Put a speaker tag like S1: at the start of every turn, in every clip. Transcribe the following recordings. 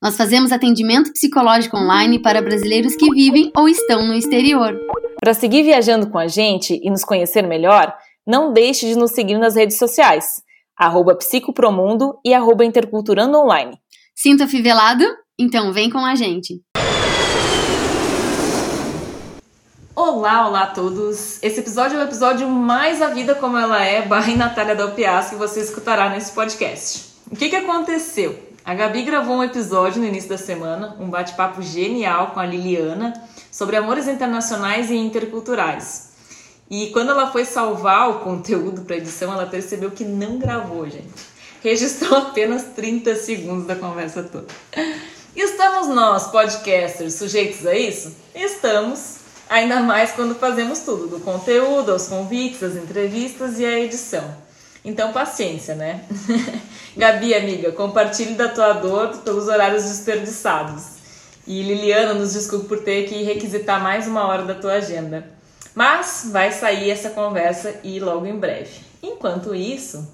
S1: Nós fazemos atendimento psicológico online para brasileiros que vivem ou estão no exterior.
S2: Para seguir viajando com a gente e nos conhecer melhor, não deixe de nos seguir nas redes sociais, arroba psicopromundo e arroba interculturando online.
S1: Sinta fivelado? Então vem com a gente!
S2: Olá, olá a todos! Esse episódio é o episódio mais A Vida Como Ela É, barra Natália Dalpias, que você escutará nesse podcast. O que, que aconteceu? A Gabi gravou um episódio no início da semana, um bate-papo genial com a Liliana sobre amores internacionais e interculturais. E quando ela foi salvar o conteúdo para edição, ela percebeu que não gravou, gente. Registrou apenas 30 segundos da conversa toda. Estamos nós, podcasters, sujeitos a isso? Estamos, ainda mais quando fazemos tudo, do conteúdo, aos convites, as entrevistas e a edição. Então, paciência, né? Gabi, amiga, compartilhe da tua dor pelos horários desperdiçados. E Liliana, nos desculpe por ter que requisitar mais uma hora da tua agenda. Mas vai sair essa conversa e logo em breve. Enquanto isso,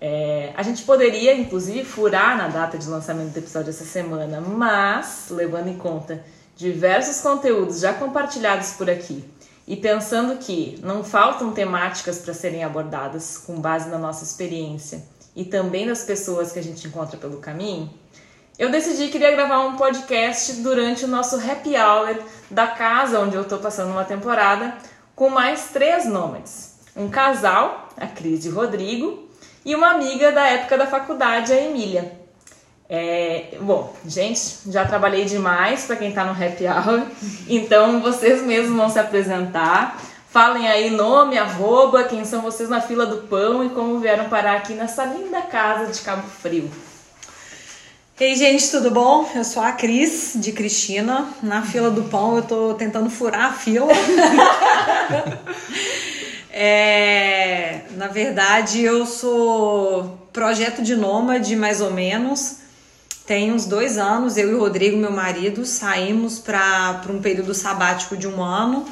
S2: é, a gente poderia, inclusive, furar na data de lançamento do episódio essa semana, mas, levando em conta diversos conteúdos já compartilhados por aqui e pensando que não faltam temáticas para serem abordadas com base na nossa experiência e também das pessoas que a gente encontra pelo caminho, eu decidi que iria gravar um podcast durante o nosso happy hour da casa onde eu estou passando uma temporada com mais três nômades. Um casal, a Cris e Rodrigo, e uma amiga da época da faculdade, a Emília. É, bom, gente, já trabalhei demais para quem está no happy hour, então vocês mesmos vão se apresentar. Falem aí nome, arroba, quem são vocês na fila do pão e como vieram parar aqui nessa linda casa de Cabo Frio.
S3: Ei, gente, tudo bom? Eu sou a Cris, de Cristina. Na fila do pão, eu tô tentando furar a fila. é, na verdade, eu sou projeto de nômade, mais ou menos. Tem uns dois anos, eu e o Rodrigo, meu marido, saímos para um período sabático de um ano.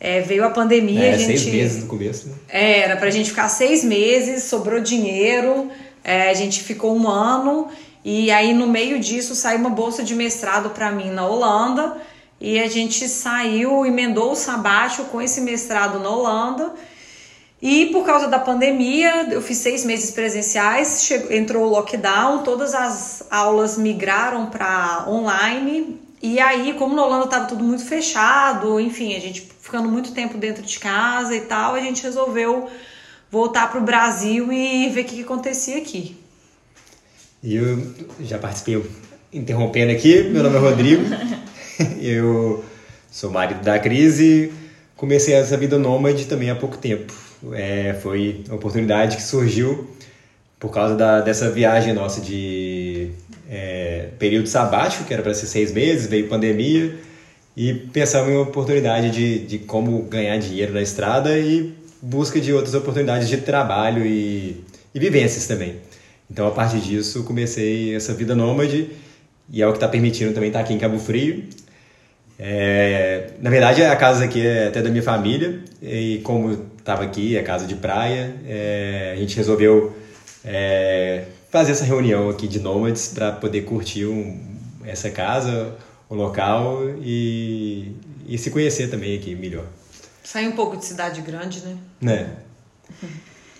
S3: É, veio a pandemia.
S4: É,
S3: a gente,
S4: seis meses no começo, né?
S3: É, era pra gente ficar seis meses, sobrou dinheiro, é, a gente ficou um ano. E aí, no meio disso, saiu uma bolsa de mestrado para mim na Holanda. E a gente saiu, emendou o sabático com esse mestrado na Holanda. E por causa da pandemia, eu fiz seis meses presenciais, chegou, entrou o lockdown, todas as aulas migraram para online. E aí, como na Holanda estava tudo muito fechado, enfim, a gente ficando muito tempo dentro de casa e tal, a gente resolveu voltar para o Brasil e ver o que, que acontecia aqui.
S4: E eu já participei, interrompendo aqui, meu nome é Rodrigo, eu sou marido da Crise, comecei essa vida nômade também há pouco tempo é, foi uma oportunidade que surgiu por causa da, dessa viagem nossa de é, período sabático, que era para ser seis meses, veio pandemia, e pensamos em uma oportunidade de, de como ganhar dinheiro na estrada e busca de outras oportunidades de trabalho e, e vivências também. Então, a partir disso, comecei essa vida nômade e é o que está permitindo também estar tá aqui em Cabo Frio. É, na verdade, a casa aqui é até da minha família e como estava aqui, a casa de praia, é, a gente resolveu é, fazer essa reunião aqui de nômades para poder curtir um, essa casa, o local e, e se conhecer também aqui melhor.
S3: Sair um pouco de cidade grande, né?
S4: Né?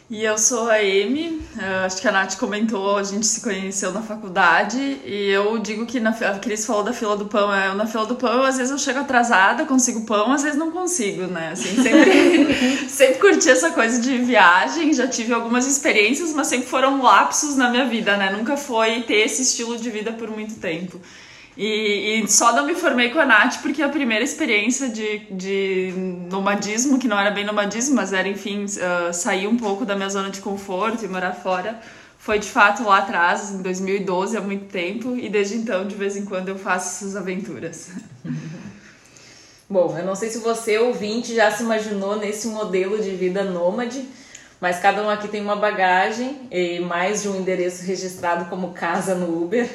S5: E eu sou a Amy, acho que a Nath comentou, a gente se conheceu na faculdade e eu digo que na, a Cris falou da fila do pão, eu na fila do pão, às vezes eu chego atrasada, consigo pão, às vezes não consigo, né? Assim, sempre, sempre curti essa coisa de viagem, já tive algumas experiências, mas sempre foram lapsos na minha vida, né? Nunca foi ter esse estilo de vida por muito tempo. E, e, só não me formei com a Nath porque a primeira experiência de, de nomadismo, que não era bem nomadismo, mas era, enfim, uh, sair um pouco da minha zona de conforto e morar fora, foi de fato lá atrás, em 2012, há muito tempo, e desde então, de vez em quando, eu faço essas aventuras.
S2: Bom, eu não sei se você, ouvinte, já se imaginou nesse modelo de vida nômade, mas cada um aqui tem uma bagagem e mais de um endereço registrado como casa no Uber.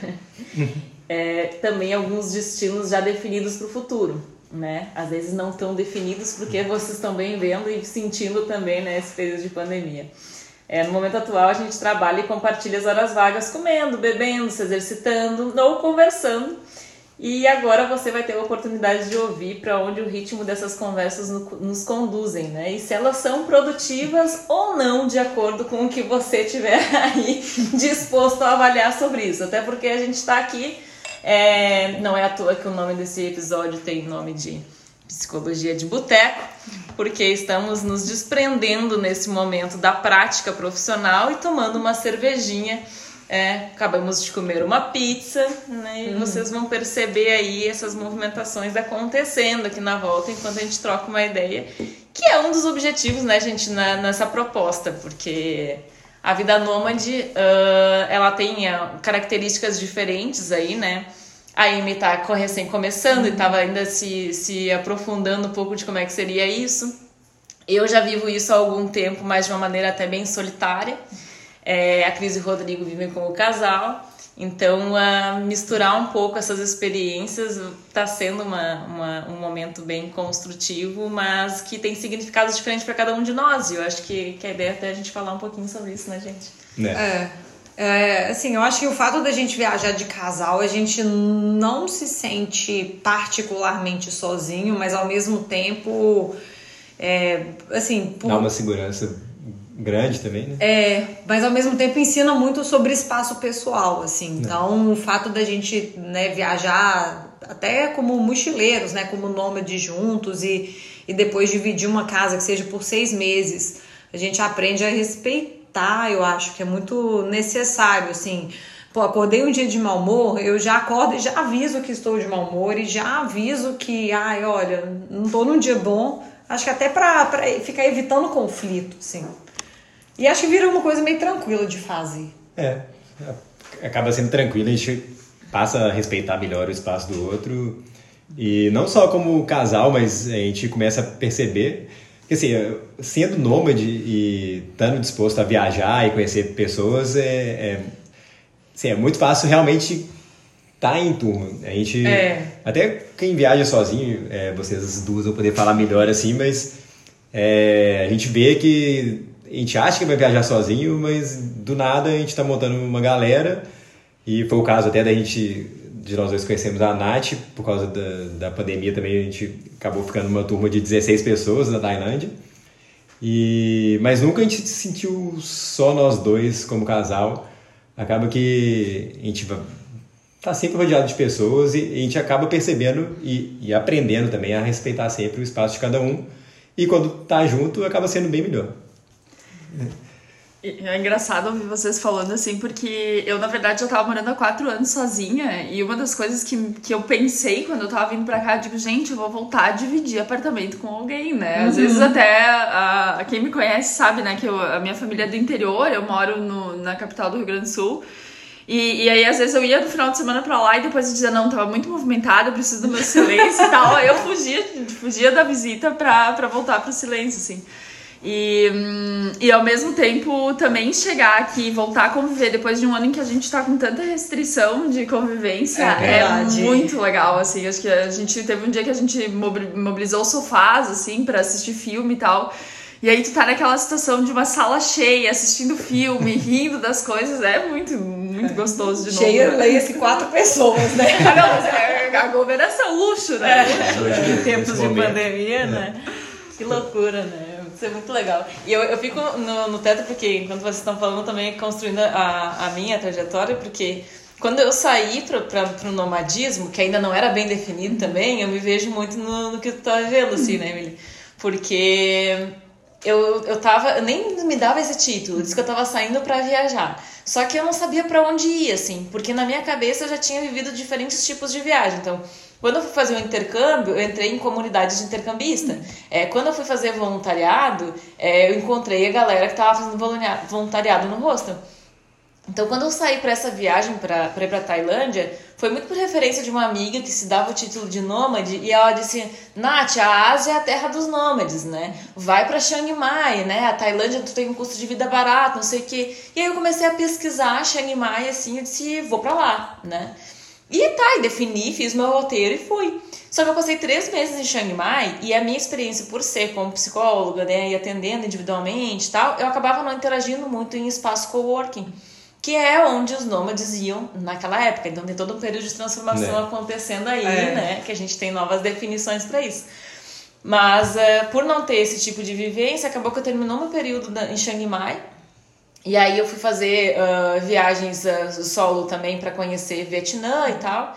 S2: é, também alguns destinos já definidos para o futuro, né? Às vezes não tão definidos porque vocês estão bem vendo e sentindo também nesse né, período de pandemia. É, no momento atual a gente trabalha e compartilha as horas vagas comendo, bebendo, se exercitando ou conversando e agora você vai ter a oportunidade de ouvir para onde o ritmo dessas conversas nos conduzem, né? E se elas são produtivas ou não, de acordo com o que você tiver aí disposto a avaliar sobre isso. Até porque a gente está aqui, é, não é à toa que o nome desse episódio tem nome de psicologia de boteco, porque estamos nos desprendendo nesse momento da prática profissional e tomando uma cervejinha é, acabamos de comer uma pizza, né? E uhum. vocês vão perceber aí essas movimentações acontecendo aqui na volta enquanto a gente troca uma ideia, que é um dos objetivos, né, gente, na, nessa proposta, porque a vida nômade, uh, ela tem uh, características diferentes aí, né? A Amy tá recém começando uhum. e tava ainda se, se aprofundando um pouco de como é que seria isso. Eu já vivo isso há algum tempo, mas de uma maneira até bem solitária. É, a Cris e o Rodrigo vivem como casal, então uh, misturar um pouco essas experiências está sendo uma, uma, um momento bem construtivo, mas que tem significados diferentes para cada um de nós. E eu acho que, que a ideia é até a gente falar um pouquinho sobre isso, né, gente?
S3: É. é. é assim, eu acho que o fato da gente viajar de casal, a gente não se sente particularmente sozinho, mas ao mesmo tempo, é, assim...
S4: Por... Dá uma segurança grande também, né?
S3: É, mas ao mesmo tempo ensina muito sobre espaço pessoal, assim. É. Então, o fato da gente né, viajar até como mochileiros, né, como nômades juntos e, e depois dividir uma casa que seja por seis meses, a gente aprende a respeitar, eu acho que é muito necessário, assim. Pô, acordei um dia de mau humor, eu já acordo e já aviso que estou de mau humor e já aviso que, ai, olha, não estou num dia bom. Acho que até para ficar evitando conflito, assim. E acho que vira uma coisa meio tranquila de fazer.
S4: É, acaba sendo tranquilo, a gente passa a respeitar melhor o espaço do outro. E não só como casal, mas a gente começa a perceber que, assim, sendo nômade e estando disposto a viajar e conhecer pessoas, é, é, assim, é muito fácil realmente estar tá em turma. A gente, é. até quem viaja sozinho, é, vocês duas vão poder falar melhor assim, mas é, a gente vê que a gente acha que vai viajar sozinho, mas do nada a gente está montando uma galera. E foi o caso até da gente, de nós dois conhecemos a Nath, por causa da, da pandemia também a gente acabou ficando uma turma de 16 pessoas na Tailândia. E, mas nunca a gente se sentiu só nós dois como casal. Acaba que a gente tá sempre rodeado de pessoas e a gente acaba percebendo e, e aprendendo também a respeitar sempre o espaço de cada um. E quando tá junto, acaba sendo bem melhor.
S5: É engraçado ouvir vocês falando assim, porque eu, na verdade, já tava morando há quatro anos sozinha, e uma das coisas que, que eu pensei quando eu tava vindo pra cá, eu digo, gente, eu vou voltar a dividir apartamento com alguém, né? Às uhum. vezes até a, quem me conhece sabe, né, que eu, a minha família é do interior, eu moro no, na capital do Rio Grande do Sul, e, e aí, às vezes, eu ia no final de semana pra lá e depois eu dizia, não, tava muito movimentada, eu preciso do meu silêncio e tal. Aí eu fugia, fugia da visita pra, pra voltar pro silêncio, assim. E, e ao mesmo tempo também chegar aqui e voltar a conviver depois de um ano em que a gente tá com tanta restrição de convivência é, é muito legal, assim. Acho que a gente teve um dia que a gente mobilizou sofás, assim, para assistir filme e tal. E aí tu tá naquela situação de uma sala cheia, assistindo filme, rindo das coisas, é muito, muito gostoso de
S3: novo. Cheia, né? leia-se quatro pessoas, né?
S5: não, mas é aglomeração, luxo, né?
S2: É. Em tempos de pandemia, né? Que loucura, né? Isso é muito legal. E eu, eu fico no, no teto porque, enquanto vocês estão falando, também construindo a, a minha trajetória, porque quando eu saí para o nomadismo, que ainda não era bem definido também, eu me vejo muito no, no que tu tá vendo, assim, né, Emily? Porque eu, eu tava, eu nem me dava esse título, disse que eu tava saindo para viajar. Só que eu não sabia para onde ir, assim, porque na minha cabeça eu já tinha vivido diferentes tipos de viagem. Então, quando eu fui fazer o um intercâmbio, eu entrei em comunidade de intercambista. É, quando eu fui fazer voluntariado, é, eu encontrei a galera que estava fazendo voluntariado no hostel. Então, quando eu saí para essa viagem para ir para Tailândia, foi muito por referência de uma amiga que se dava o título de nômade e ela disse: Nath, a Ásia é a terra dos nômades, né? Vai para Chiang Mai, né? A Tailândia tu tem um custo de vida barato, não sei o quê. E aí eu comecei a pesquisar Chiang Mai assim, eu disse: vou para lá, né? E tá, e defini, fiz meu roteiro e fui. Só que eu passei três meses em Chiang Mai e a minha experiência por ser como psicóloga, né, e atendendo individualmente e tal, eu acabava não interagindo muito em espaço coworking que é onde os nômades iam naquela época. Então tem todo um período de transformação é. acontecendo aí, é. né? Que a gente tem novas definições para isso. Mas uh, por não ter esse tipo de vivência, acabou que eu terminou meu período em Chiang Mai. E aí eu fui fazer uh, viagens uh, solo também para conhecer Vietnã e tal.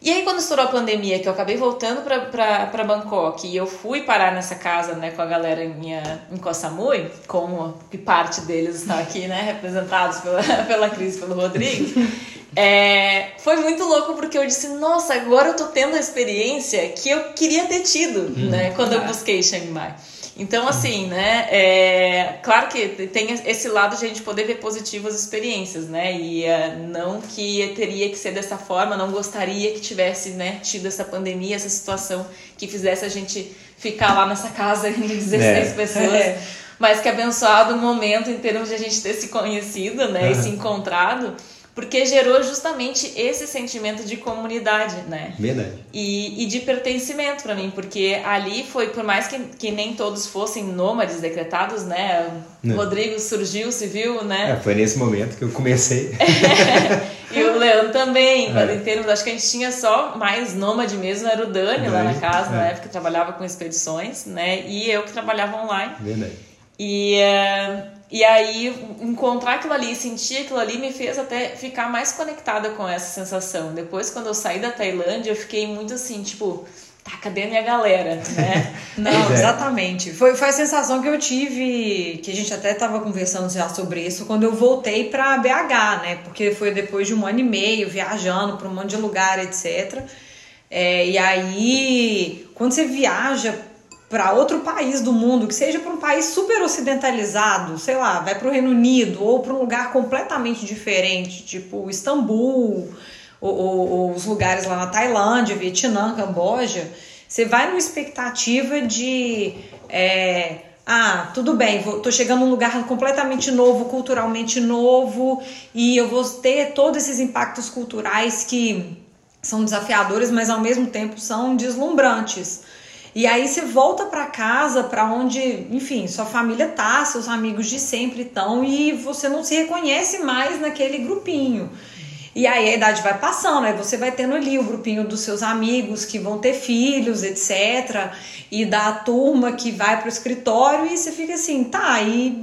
S2: E aí, quando estourou a pandemia, que eu acabei voltando para Bangkok e eu fui parar nessa casa né, com a galera minha em Koh Samui, como que parte deles está aqui, né, representados pela, pela Cris e pelo Rodrigo, é, foi muito louco porque eu disse: Nossa, agora eu tô tendo a experiência que eu queria ter tido hum, né, quando eu busquei Chiang Mai. Então, assim, né? É, claro que tem esse lado de a gente poder ver positivas experiências, né? E uh, não que teria que ser dessa forma, não gostaria que tivesse, né, tido essa pandemia, essa situação que fizesse a gente ficar lá nessa casa de 16 é. pessoas. É. Mas que abençoado o momento em termos de a gente ter se conhecido, né? Uhum. E se encontrado porque gerou justamente esse sentimento de comunidade, né?
S4: Verdade.
S2: E, e de pertencimento para mim, porque ali foi, por mais que, que nem todos fossem nômades decretados, né? O Rodrigo surgiu, se viu, né?
S4: É, foi nesse momento que eu comecei.
S2: e o Leandro também, é. em termos, acho que a gente tinha só mais nômade mesmo, era o Dani, Dani lá na casa, é. na época que trabalhava com expedições, né? E eu que trabalhava online.
S4: Verdade.
S2: E... Uh, e aí, encontrar aquilo ali, sentir aquilo ali, me fez até ficar mais conectada com essa sensação. Depois, quando eu saí da Tailândia, eu fiquei muito assim, tipo, tá, cadê a minha galera, né?
S3: Não, é. exatamente. Foi, foi a sensação que eu tive, que a gente até tava conversando já sobre isso, quando eu voltei pra BH, né? Porque foi depois de um ano e meio viajando pra um monte de lugar, etc. É, e aí, quando você viaja para outro país do mundo, que seja para um país super ocidentalizado, sei lá, vai para o Reino Unido ou para um lugar completamente diferente, tipo Istambul, ou, ou, ou, os lugares lá na Tailândia, Vietnã, Camboja, você vai numa expectativa de. É, ah, tudo bem, vou, tô chegando num lugar completamente novo, culturalmente novo, e eu vou ter todos esses impactos culturais que são desafiadores, mas ao mesmo tempo são deslumbrantes. E aí você volta para casa, para onde, enfim, sua família tá, seus amigos de sempre estão e você não se reconhece mais naquele grupinho. E aí a idade vai passando, aí você vai tendo ali o grupinho dos seus amigos que vão ter filhos, etc. E da turma que vai pro escritório e você fica assim, tá, e,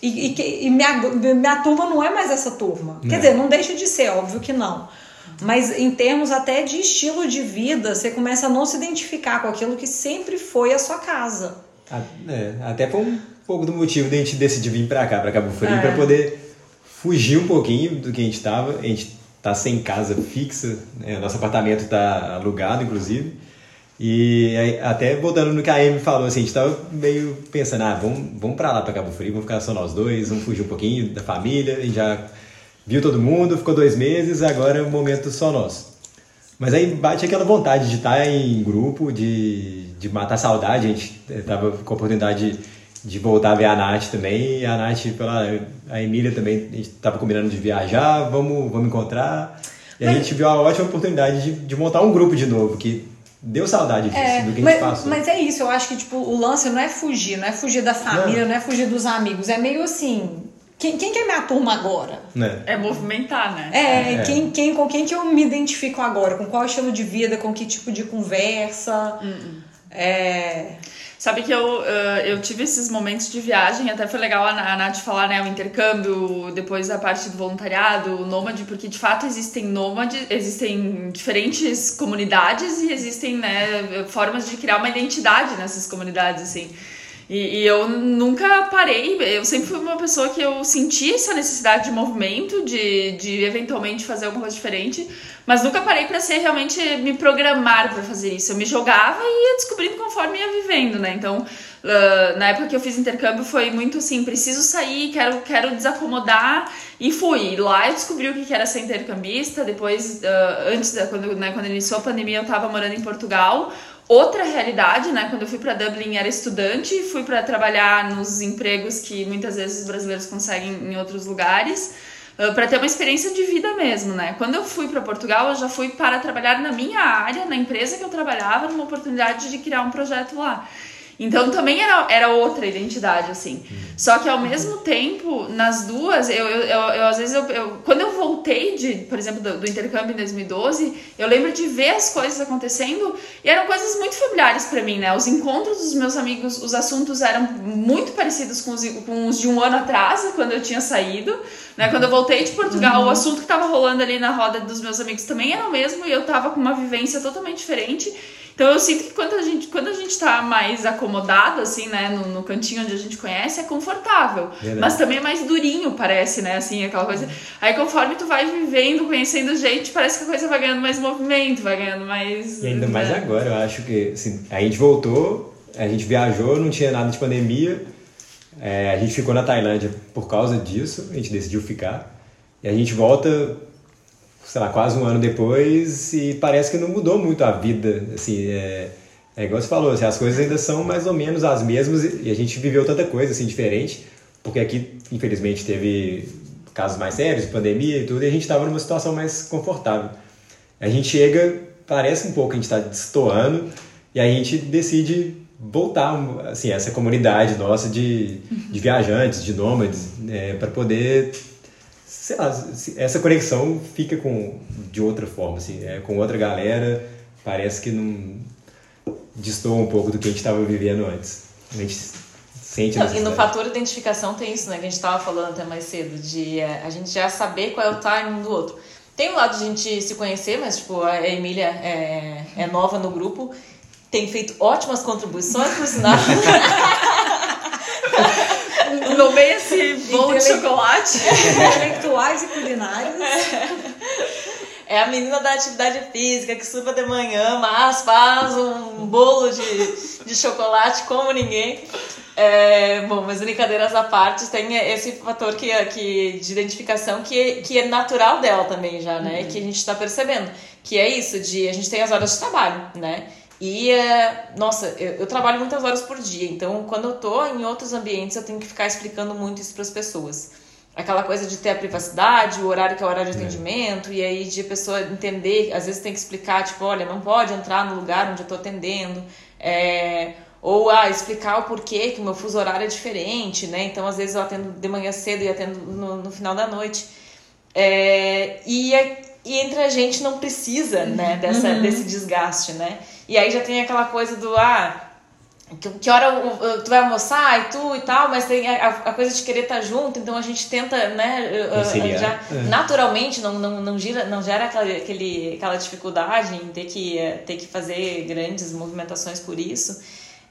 S3: e, e, e minha, minha turma não é mais essa turma. Não. Quer dizer, não deixa de ser, óbvio que não. Mas em termos até de estilo de vida, você começa a não se identificar com aquilo que sempre foi a sua casa.
S4: É, até foi um pouco do motivo de a gente decidir vir para cá, para Cabo Frio, é. para poder fugir um pouquinho do que a gente estava. A gente tá sem casa fixa, né? nosso apartamento está alugado, inclusive. E aí, até voltando no que a Amy falou, assim, a gente tava meio pensando, ah, vamos, vamos para lá, para Cabo Frio, vamos ficar só nós dois, vamos fugir um pouquinho da família, e já viu todo mundo, ficou dois meses, agora é um momento só nosso. Mas aí bate aquela vontade de estar em grupo, de, de matar a saudade. A gente tava com a oportunidade de, de voltar a ver a Nath também. E a Nath, pela, a Emília também, a gente tava combinando de viajar, vamos, vamos encontrar. E mas, a gente viu a ótima oportunidade de, de montar um grupo de novo, que deu saudade disso, é, do que a gente passou.
S3: Mas é isso, eu acho que tipo, o lance não é fugir, não é fugir da família, não, não é fugir dos amigos. É meio assim, quem, quem que é minha turma agora?
S5: É, é movimentar, né?
S3: É, é, Quem, quem, com quem que eu me identifico agora? Com qual estilo de vida? Com que tipo de conversa? Uh -uh. É...
S5: Sabe que eu, uh, eu tive esses momentos de viagem, até foi legal a Nath falar, né, o intercâmbio, depois a parte do voluntariado, o nômade, porque de fato existem nômades, existem diferentes comunidades e existem, né, formas de criar uma identidade nessas comunidades, assim. E, e, eu nunca parei, eu sempre fui uma pessoa que eu senti essa necessidade de movimento, de, de eventualmente fazer alguma coisa diferente, mas nunca parei para ser realmente me programar para fazer isso. Eu me jogava e ia descobrindo conforme ia vivendo, né? Então, uh, na época que eu fiz intercâmbio foi muito assim, preciso sair, quero, quero desacomodar e fui. Lá eu descobri o que era ser intercambista, depois, uh, antes, da, quando, né, quando iniciou a pandemia, eu estava morando em Portugal, outra realidade, né? Quando eu fui para Dublin era estudante, fui para trabalhar nos empregos que muitas vezes os brasileiros conseguem em outros lugares, uh, para ter uma experiência de vida mesmo, né? Quando eu fui para Portugal, eu já fui para trabalhar na minha área, na empresa que eu trabalhava, numa oportunidade de criar um projeto lá. Então também era, era outra identidade, assim. Só que ao mesmo tempo, nas duas, eu, eu, eu, eu às vezes, eu, eu, quando eu voltei, de, por exemplo, do, do, intercâmbio em 2012, eu lembro de ver as coisas acontecendo e eram coisas muito familiares para mim, né? Os encontros dos meus amigos, os assuntos eram muito parecidos com os, com os de um ano atrás, quando eu tinha saído. Né? Quando eu voltei de Portugal, uhum. o assunto que estava rolando ali na roda dos meus amigos também era o mesmo e eu tava com uma vivência totalmente diferente. Então eu sinto que quando a gente, quando a gente tá mais acomodado, assim, né, no, no cantinho onde a gente conhece, é confortável. Verdade. Mas também é mais durinho, parece, né, assim, aquela coisa. Aí conforme tu vai vivendo, conhecendo gente, parece que a coisa vai ganhando mais movimento, vai ganhando mais.
S4: E ainda né? mais agora, eu acho que assim, a gente voltou, a gente viajou, não tinha nada de pandemia. É, a gente ficou na Tailândia por causa disso, a gente decidiu ficar. E a gente volta sei lá, quase um ano depois e parece que não mudou muito a vida, assim, é, é igual você falou, assim, as coisas ainda são mais ou menos as mesmas e a gente viveu tanta coisa, assim, diferente, porque aqui, infelizmente, teve casos mais sérios, pandemia e tudo, e a gente estava numa situação mais confortável. A gente chega, parece um pouco que a gente está destoando e a gente decide voltar, assim, essa comunidade nossa de, de viajantes, de nômades, é, para poder sei lá, essa conexão fica com de outra forma, assim, é, com outra galera, parece que não distou um pouco do que a gente estava vivendo antes. A gente sente
S2: não, E no fator identificação tem isso, né, que a gente estava falando até mais cedo, de é, a gente já saber qual é o timing do outro. Tem um lado de a gente se conhecer, mas tipo, a Emília é, é nova no grupo, tem feito ótimas contribuições, por sinal.
S5: Tomei esse bolo de chocolate.
S3: Intelectuais e culinários.
S2: É a menina da atividade física que suba de manhã, mas faz um bolo de, de chocolate como ninguém. É, bom, mas brincadeiras à parte, tem esse fator que, que, de identificação que, que é natural dela também já, né? Uhum. Que a gente está percebendo. Que é isso, de a gente tem as horas de trabalho, né? E, é, nossa, eu, eu, trabalho muitas horas por dia, então quando eu tô em outros ambientes eu tenho que ficar explicando muito isso para as pessoas. Aquela coisa de ter a privacidade, o horário que é o horário de é. atendimento, é. e aí de a pessoa entender, às vezes tem que explicar, tipo, olha, não pode entrar no lugar onde eu tô atendendo, é, ou ah, explicar o porquê que o meu fuso horário é diferente, né? Então às vezes eu atendo de manhã cedo e atendo no, no final da noite. É, e, e entre a gente não precisa, né, dessa, uhum. desse desgaste, né? E aí já tem aquela coisa do, ah, que, que hora tu vai almoçar e tu e tal, mas tem a, a coisa de querer estar tá junto, então a gente tenta, né, já é. naturalmente não, não, não, gira, não gera aquela, aquele, aquela dificuldade em ter que, ter que fazer grandes movimentações por isso.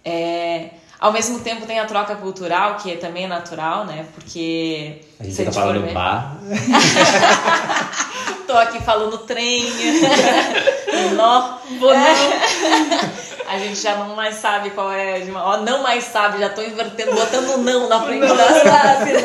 S2: É, ao mesmo tempo tem a troca cultural, que também é natural, né? Porque.
S4: A gente tá falando ver... bar.
S2: Tô aqui falando trem. nó. A gente já não mais sabe qual é. Ó, não mais sabe, já tô invertendo, botando não na frente não das frases.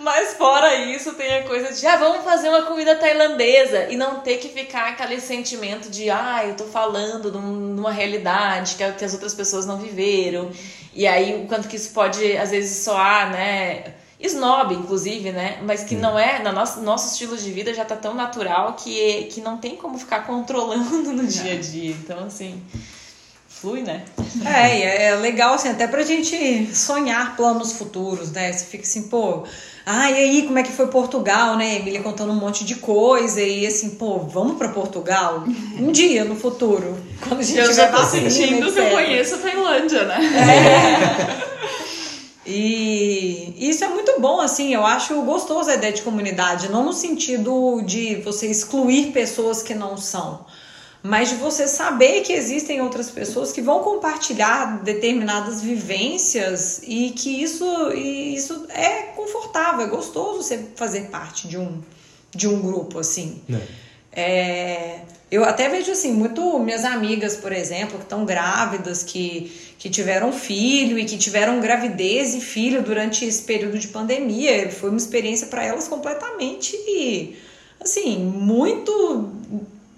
S2: Mas fora isso, tem a coisa de, ah, vamos fazer uma comida tailandesa e não ter que ficar aquele sentimento de, ah, eu tô falando numa realidade que as outras pessoas não viveram. E aí, o quanto que isso pode, às vezes, soar, né? Snob, inclusive, né? Mas que não é, no nosso, nosso estilo de vida já tá tão natural que, que não tem como ficar controlando no dia a dia. Então, assim flui, né?
S3: É, é legal assim, até pra gente sonhar planos futuros, né? Você fica assim, pô, ah, e aí, como é que foi Portugal, né? Emília contando um monte de coisa e assim, pô, vamos para Portugal um dia no futuro,
S5: quando a gente Eu já tô sentindo que eu conheço a Tailândia, né? É.
S3: E isso é muito bom, assim, eu acho gostoso a ideia de comunidade, não no sentido de você excluir pessoas que não são, mas de você saber que existem outras pessoas que vão compartilhar determinadas vivências e que isso, e isso é confortável, é gostoso você fazer parte de um, de um grupo assim. É. é eu até vejo assim, muito minhas amigas, por exemplo, que estão grávidas, que, que tiveram filho e que tiveram gravidez e filho durante esse período de pandemia. Foi uma experiência para elas completamente, assim, muito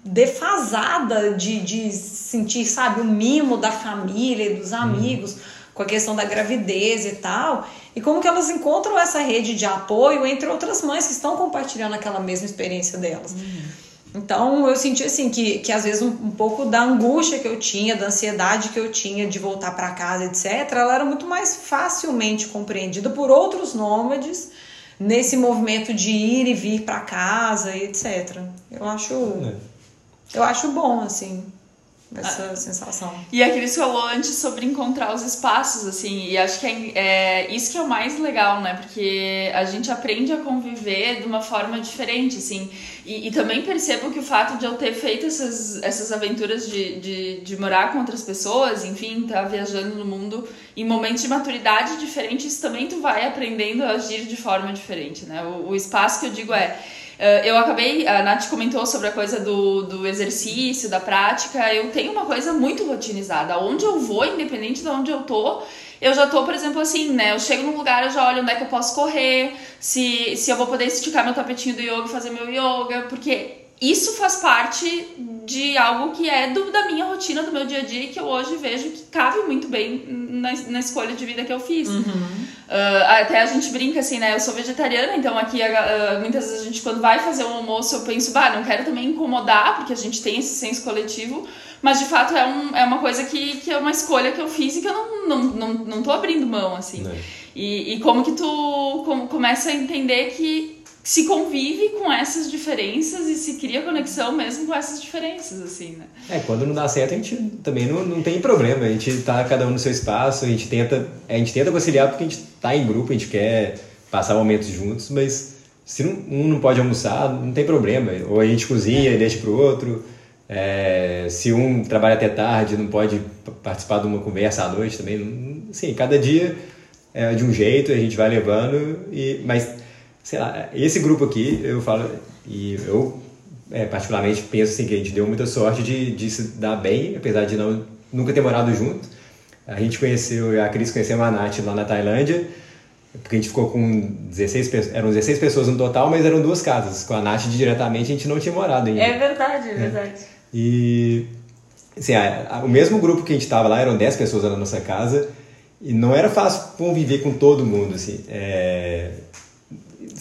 S3: defasada de, de sentir, sabe, o mimo da família e dos amigos com a questão da gravidez e tal. E como que elas encontram essa rede de apoio entre outras mães que estão compartilhando aquela mesma experiência delas. Uhum. Então eu senti assim que, que às vezes um, um, pouco da angústia que eu tinha, da ansiedade que eu tinha de voltar para casa, etc., ela era muito mais facilmente compreendida por outros nômades nesse movimento de ir e vir para casa, etc. Eu acho é. Eu acho bom, assim, essa ah, sensação.
S5: E aquilo que falou antes sobre encontrar os espaços, assim, e acho que é, é, isso que é o mais legal, né? Porque a gente aprende a conviver de uma forma diferente, assim. E, e também percebo que o fato de eu ter feito essas, essas aventuras de, de, de morar com outras pessoas, enfim, estar tá viajando no mundo em momentos de maturidade diferentes, também tu vai aprendendo a agir de forma diferente, né? O, o espaço que eu digo é eu acabei, a Nath comentou sobre a coisa do, do exercício, da prática. Eu tenho uma coisa muito rotinizada. Onde eu vou, independente de onde eu tô, eu já tô, por exemplo, assim, né? Eu chego num lugar, eu já olho onde é que eu posso correr, se, se eu vou poder esticar meu tapetinho do yoga e fazer meu yoga, porque isso faz parte de algo que é do, da minha rotina, do meu dia a dia, e que eu hoje vejo que cabe muito bem na, na escolha de vida que eu fiz. Uhum. Uh, até a gente brinca assim, né? Eu sou vegetariana, então aqui uh, muitas vezes a gente, quando vai fazer um almoço, eu penso, bah, não quero também incomodar, porque a gente tem esse senso coletivo, mas de fato é, um, é uma coisa que, que é uma escolha que eu fiz e que eu não, não, não, não tô abrindo mão, assim. E, e como que tu como, começa a entender que se convive com essas diferenças e se cria conexão mesmo com essas diferenças, assim, né?
S4: É, quando não dá certo, a gente também não, não tem problema. A gente tá cada um no seu espaço, a gente tenta, a gente tenta conciliar porque a gente tá em grupo, a gente quer passar momentos juntos, mas se não, um não pode almoçar, não tem problema. Ou a gente cozinha e deixa pro outro. É, se um trabalha até tarde, não pode participar de uma conversa à noite também. Sim, cada dia é de um jeito, a gente vai levando, e, mas sei lá, esse grupo aqui, eu falo, e eu é, particularmente penso assim, que a gente deu muita sorte de, de se dar bem, apesar de não, nunca ter morado junto. A gente conheceu, a Cris conheceu a Nath lá na Tailândia, porque a gente ficou com 16 pessoas, eram 16 pessoas no total, mas eram duas casas. Com a Nath diretamente a gente não tinha morado ainda.
S2: É verdade, é verdade. É.
S4: E assim, a, a, o mesmo grupo que a gente estava lá, eram 10 pessoas na nossa casa, e não era fácil conviver com todo mundo, assim. É,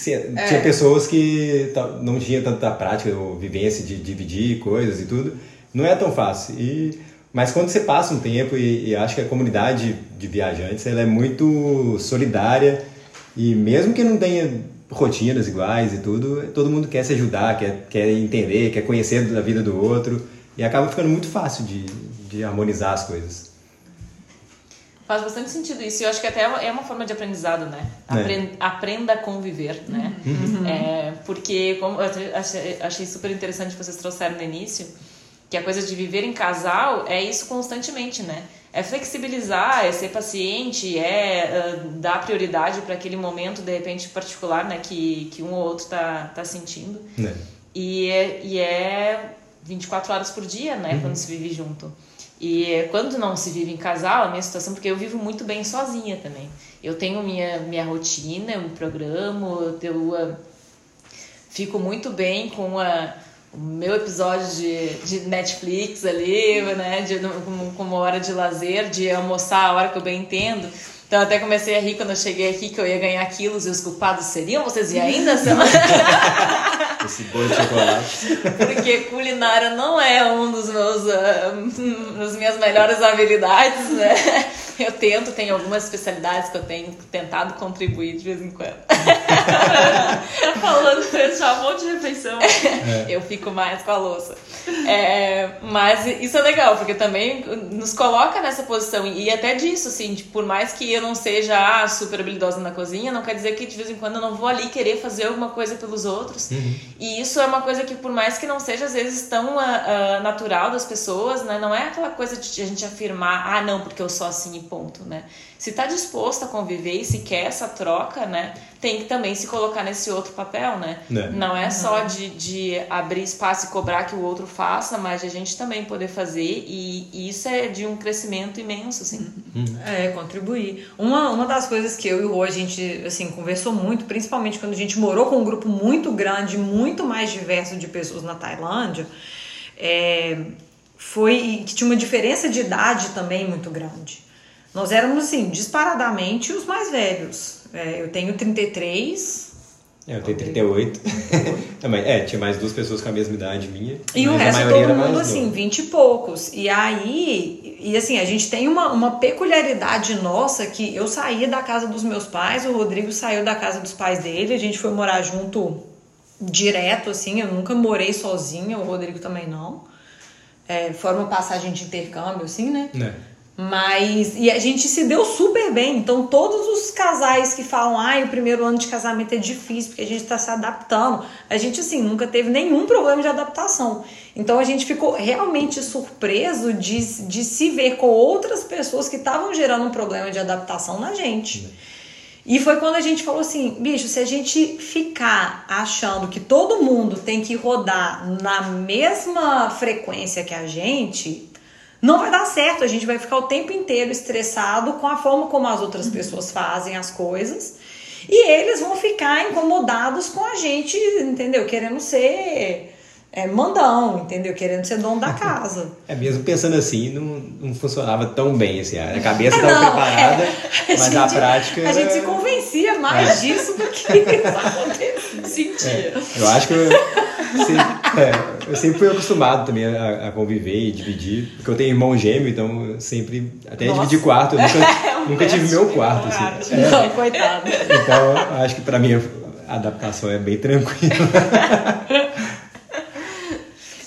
S4: Sim, é. tinha pessoas que não tinham tanta prática ou vivência de dividir coisas e tudo. Não é tão fácil. E, mas quando você passa um tempo e, e acho que a comunidade de viajantes ela é muito solidária e mesmo que não tenha rotinas iguais e tudo, todo mundo quer se ajudar, quer, quer entender, quer conhecer da vida do outro e acaba ficando muito fácil de, de harmonizar as coisas.
S2: Faz bastante sentido isso. E eu acho que até é uma forma de aprendizado, né? Aprenda, é. aprenda a conviver, né? Uhum. É, porque, como eu achei, achei super interessante que vocês trouxeram no início, que a coisa de viver em casal é isso constantemente, né? É flexibilizar, é ser paciente, é uh, dar prioridade para aquele momento, de repente, particular, né? Que, que um ou outro tá, tá sentindo. É. E, é, e é 24 horas por dia, né? Uhum. Quando se vive junto. E quando não se vive em casal, a minha situação, porque eu vivo muito bem sozinha também. Eu tenho minha, minha rotina, eu me programo, eu uh, fico muito bem com a, o meu episódio de, de Netflix ali, né? De, como, como hora de lazer, de almoçar a hora que eu bem entendo. Então até comecei a rir quando eu cheguei aqui que eu ia ganhar quilos e os culpados seriam vocês e ainda são.
S4: Esse bolo de chocolate.
S2: Porque culinária não é um dos meus uh, das minhas melhores habilidades, né? Eu tento, tem algumas especialidades que eu tenho tentado contribuir de vez em quando.
S5: Falando você já um monte de refeição.
S2: É. Eu fico mais com a louça. É, mas isso é legal, porque também nos coloca nessa posição. E até disso, assim, tipo, por mais que eu não seja ah, super habilidosa na cozinha, não quer dizer que de vez em quando eu não vou ali querer fazer alguma coisa pelos outros. Uhum. E isso é uma coisa que, por mais que não seja às vezes tão uh, uh, natural das pessoas, né? Não é aquela coisa de a gente afirmar, ah, não, porque eu sou assim e ponto, né? Se tá disposto a conviver e se quer essa troca, né? Tem que também se colocar nesse outro papel, né? É. Não é só de, de abrir espaço e cobrar que o outro faça, mas de a gente também poder fazer e, e isso é de um crescimento imenso, assim.
S3: Uhum. É, contribuir. Uma, uma das coisas que eu e o Rô, a gente, assim, conversou muito, principalmente quando a gente morou com um grupo muito grande, muito mais diverso de pessoas na Tailândia, é, foi que tinha uma diferença de idade também muito grande. Nós éramos, assim, disparadamente os mais velhos. É, eu tenho 33.
S4: É, eu tenho 38. Também, é, tinha mais duas pessoas com a mesma idade minha.
S3: E o resto todo mundo, assim, novo. 20 e poucos. E aí, e assim, a gente tem uma, uma peculiaridade nossa que eu saí da casa dos meus pais, o Rodrigo saiu da casa dos pais dele, a gente foi morar junto direto, assim, eu nunca morei sozinha, o Rodrigo também não. É, fora uma passagem de intercâmbio, assim, né? É. Mas, e a gente se deu super bem. Então, todos os casais que falam, ai, o primeiro ano de casamento é difícil porque a gente está se adaptando, a gente, assim, nunca teve nenhum problema de adaptação. Então, a gente ficou realmente surpreso de, de se ver com outras pessoas que estavam gerando um problema de adaptação na gente. E foi quando a gente falou assim, bicho, se a gente ficar achando que todo mundo tem que rodar na mesma frequência que a gente, não vai dar certo. A gente vai ficar o tempo inteiro estressado com a forma como as outras uhum. pessoas fazem as coisas. E eles vão ficar incomodados com a gente, entendeu? Querendo ser é, mandão, entendeu? Querendo ser dono da casa.
S4: É mesmo pensando assim, não, não funcionava tão bem assim. A cabeça estava preparada, é. mas a prática.
S3: A gente se convencia mais é. disso do que isso acontecia.
S5: Sentia. É,
S4: eu acho que eu, é, eu sempre fui acostumado também a, a, conviver e dividir, porque eu tenho irmão gêmeo, então eu sempre. Até Nossa. dividir quarto, eu nunca, é nunca tive meu quarto. Assim.
S3: Não, coitado.
S4: Então, acho que para mim a adaptação é bem tranquila.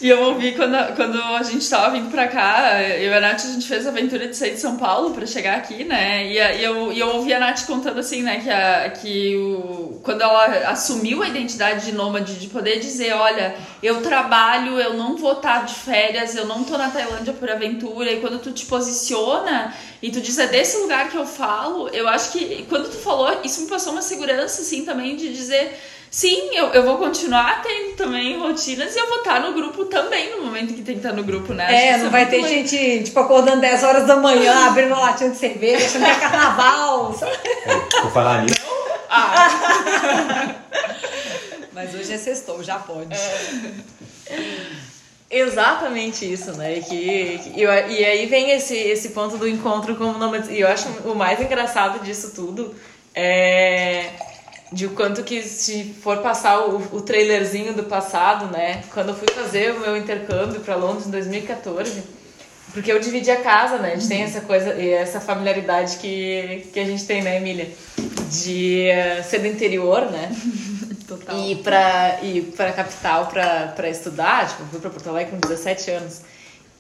S5: E eu ouvi quando, quando a gente tava vindo pra cá, eu e a Nath, a gente fez a aventura de sair de São Paulo pra chegar aqui, né? E, e eu, e eu ouvi a Nath contando assim, né, que, a, que o, quando ela assumiu a identidade de nômade, de poder dizer, olha, eu trabalho, eu não vou estar tá de férias, eu não tô na Tailândia por aventura, e quando tu te posiciona e tu diz, é desse lugar que eu falo, eu acho que quando tu falou, isso me passou uma segurança, assim, também, de dizer Sim, eu, eu vou continuar tendo também rotinas e eu vou estar no grupo também no momento que tem que estar no grupo, né?
S3: É, não vai ter gente, tipo, acordando 10 horas da manhã, abrindo uma latinha de cerveja, achando que é carnaval.
S4: É, vou falar nisso. Ah.
S3: Mas hoje é sextou, já pode. É.
S2: Exatamente isso, né? E, que, e, e aí vem esse, esse ponto do encontro com o nome. E eu acho o mais engraçado disso tudo é de o quanto que se for passar o, o trailerzinho do passado, né? Quando eu fui fazer o meu intercâmbio para Londres em 2014, porque eu dividi a casa, né? A gente tem essa coisa e essa familiaridade que, que a gente tem, né, Emília? De uh, ser do interior, né? Total. E para ir para capital para estudar, tipo, eu fui para Porto Alegre com 17 anos.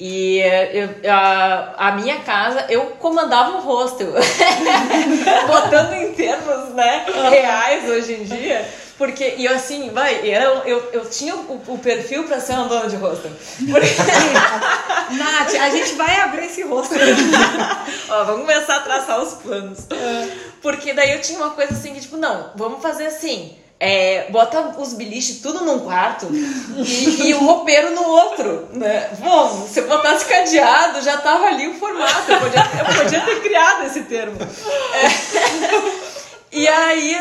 S2: E eu, a, a, minha casa, eu comandava um hostel, botando em termos né, reais hoje em dia. Porque, e eu assim, vai, era, eu, eu tinha o, o perfil para ser uma dona de hostel. Porque...
S3: Nath, a gente vai abrir esse hostel.
S2: Ó, vamos começar a traçar os planos. Porque daí eu tinha uma coisa assim, que tipo, não, vamos fazer assim é, bota os biliches tudo num quarto e, e, o roupeiro no outro, né? Bom, se eu botasse cadeado, já tava ali o formato. Eu podia, eu podia ter criado esse termo. É. E aí,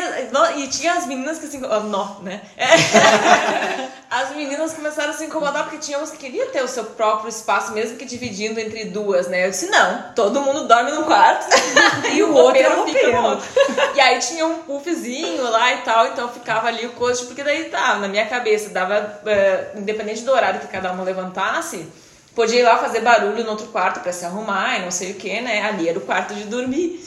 S2: e tinha as meninas que se incomodavam, nó, né? É. As meninas começaram a se incomodar porque tinha umas que queriam ter o seu próprio espaço, mesmo que dividindo entre duas, né? Eu disse, não, todo mundo dorme no quarto e o outro é fica no outro. E aí tinha um puffzinho lá e tal, então ficava ali o coach, porque daí tá, na minha cabeça, dava, uh, independente do horário que cada uma levantasse, podia ir lá fazer barulho no outro quarto para se arrumar e não sei o que, né? Ali era o quarto de dormir.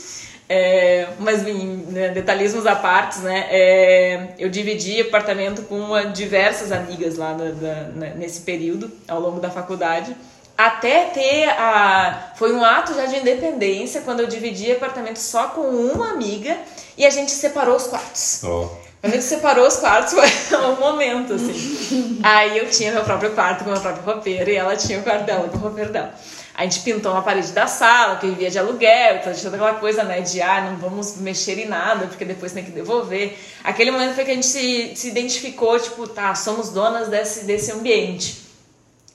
S2: É, mas né, detalhismos à parte, né? É, eu dividi apartamento com uma, diversas amigas lá da, da, né, nesse período, ao longo da faculdade. Até ter a. Foi um ato já de independência quando eu dividi apartamento só com uma amiga e a gente separou os quartos. Oh. Quando a gente separou os quartos foi um momento, assim. Aí eu tinha meu próprio quarto com meu próprio roupeiro e ela tinha o quarto dela com o roupeiro dela. A gente pintou uma parede da sala, que vivia de aluguel, então toda aquela coisa, né, de ah, não vamos mexer em nada, porque depois tem que devolver. Aquele momento foi que a gente se, se identificou, tipo, tá, somos donas desse, desse ambiente.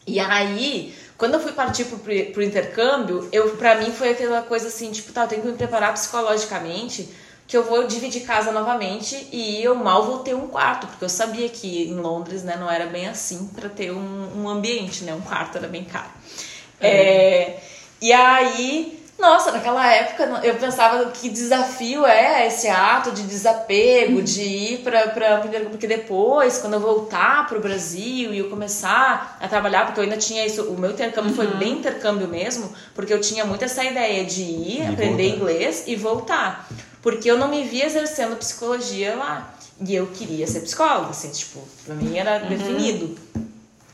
S2: E aí, quando eu fui partir pro, pro intercâmbio, eu, pra mim foi aquela coisa assim, tipo, tá, eu tenho que me preparar psicologicamente que eu vou dividir casa novamente e eu mal vou ter um quarto, porque eu sabia que em Londres, né, não era bem assim para ter um, um ambiente, né, um quarto era bem caro. É, e aí, nossa, naquela época eu pensava que desafio é esse ato de desapego, de ir para porque depois, quando eu voltar para o Brasil e eu começar a trabalhar, porque eu ainda tinha isso, o meu intercâmbio uhum. foi bem intercâmbio mesmo, porque eu tinha muito essa ideia de ir, e aprender voltar. inglês e voltar. Porque eu não me via exercendo psicologia lá. E eu queria ser psicóloga, assim, tipo, pra mim era uhum. definido.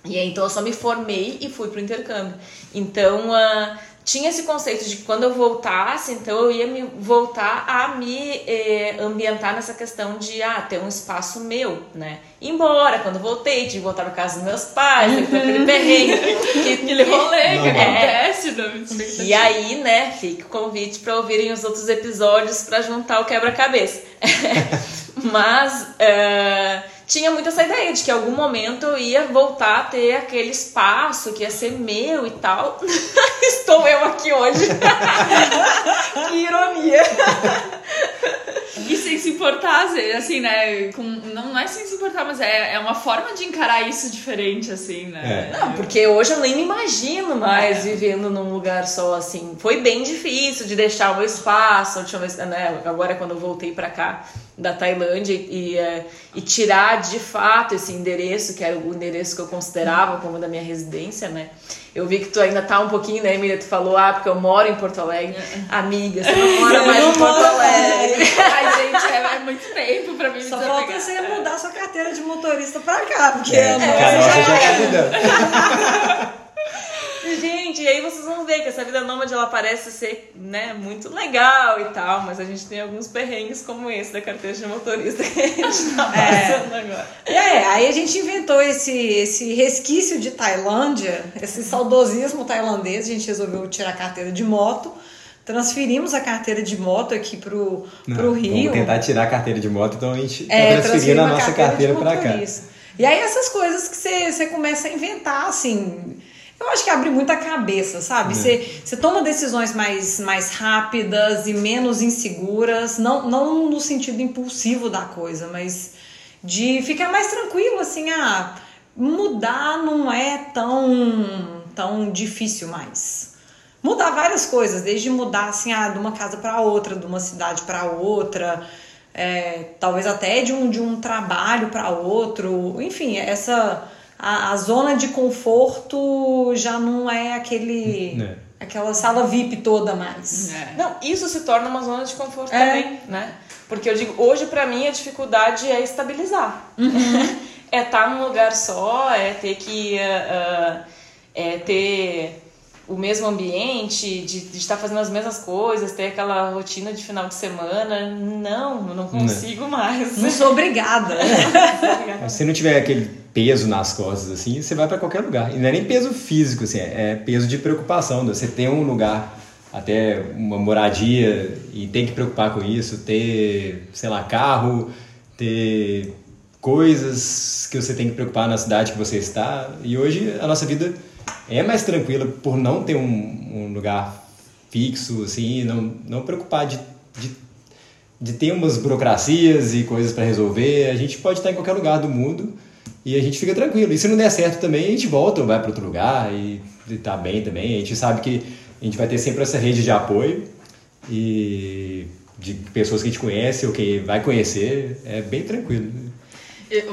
S2: E aí, então eu só me formei e fui pro intercâmbio. Então, uh, tinha esse conceito de que quando eu voltasse, então eu ia me voltar a me eh, ambientar nessa questão de ah, ter um espaço meu, né? Embora, quando voltei, tive que voltar para casa dos meus pais, aquele perrengue, que,
S5: aquele rolê que acontece.
S2: É, e aí, né, fica o convite para ouvirem os outros episódios para juntar o quebra-cabeça. Mas. Uh, tinha muito essa ideia de que em algum momento eu ia voltar a ter aquele espaço que ia ser meu e tal. Estou eu aqui hoje. que ironia.
S5: E sem se importar, assim, né? Com, não é sem se importar, mas é, é uma forma de encarar isso diferente, assim, né?
S2: É. Não, porque hoje eu nem me imagino mais é. vivendo num lugar só assim. Foi bem difícil de deixar o meu espaço, né? Agora quando eu voltei pra cá da Tailândia e, é, e tirar de fato esse endereço, que era o endereço que eu considerava como da minha residência, né? Eu vi que tu ainda tá um pouquinho, né, Emília? Tu falou, ah, porque eu moro em Porto Alegre. Amiga, você não mora mais em Porto Alegre.
S5: Ai, gente, é, é, muito tempo pra mim
S3: Só falta você mudar sua carteira de motorista pra cá, porque
S4: é, a nossa já, já tá mudando.
S2: Gente, e aí vocês vão ver que essa vida nômade ela parece ser, né, muito legal e tal, mas a gente tem alguns perrengues como esse da carteira de motorista que a gente tá é. passando é. agora.
S3: É, aí a gente inventou esse, esse resquício de Tailândia, esse saudosismo tailandês, a gente resolveu tirar a carteira de moto transferimos a carteira de moto aqui pro, Não, pro Rio.
S4: Vamos tentar tirar a carteira de moto, então a gente tá é, transferindo a nossa carteira, carteira para cá.
S3: E aí essas coisas que você começa a inventar, assim, eu acho que abre muita cabeça, sabe? Você, é. você toma decisões mais, mais rápidas e menos inseguras, não, não no sentido impulsivo da coisa, mas de ficar mais tranquilo, assim, ah, mudar não é tão, tão difícil mais. Mudar várias coisas, desde mudar, assim, ah, de uma casa para outra, de uma cidade para outra, é, talvez até de um, de um trabalho para outro, enfim, essa a, a, zona de conforto já não é aquele. É. Aquela sala VIP toda mais.
S2: É. Não, isso se torna uma zona de conforto é. também, né? Porque eu digo, hoje para mim a dificuldade é estabilizar. Uhum. é estar tá num lugar só, é ter que. Uh, é ter o mesmo ambiente, de, de, estar fazendo as mesmas coisas, ter aquela rotina de final de semana. Não, não né. consigo não. mais.
S3: Não sou obrigada.
S4: Se não tiver aquele peso nas costas, assim, você vai para qualquer lugar. E não é nem peso físico, assim, é peso de preocupação. Né? Você tem um lugar, até uma moradia, e tem que preocupar com isso, ter, sei lá, carro, ter coisas que você tem que preocupar na cidade que você está. E hoje a nossa vida é mais tranquila por não ter um, um lugar fixo, assim, não, não preocupar de, de, de ter umas burocracias e coisas para resolver. A gente pode estar em qualquer lugar do mundo e a gente fica tranquilo. E se não der certo também, a gente volta ou vai para outro lugar e, e tá bem também. A gente sabe que a gente vai ter sempre essa rede de apoio e de pessoas que a gente conhece ou que vai conhecer. É bem tranquilo.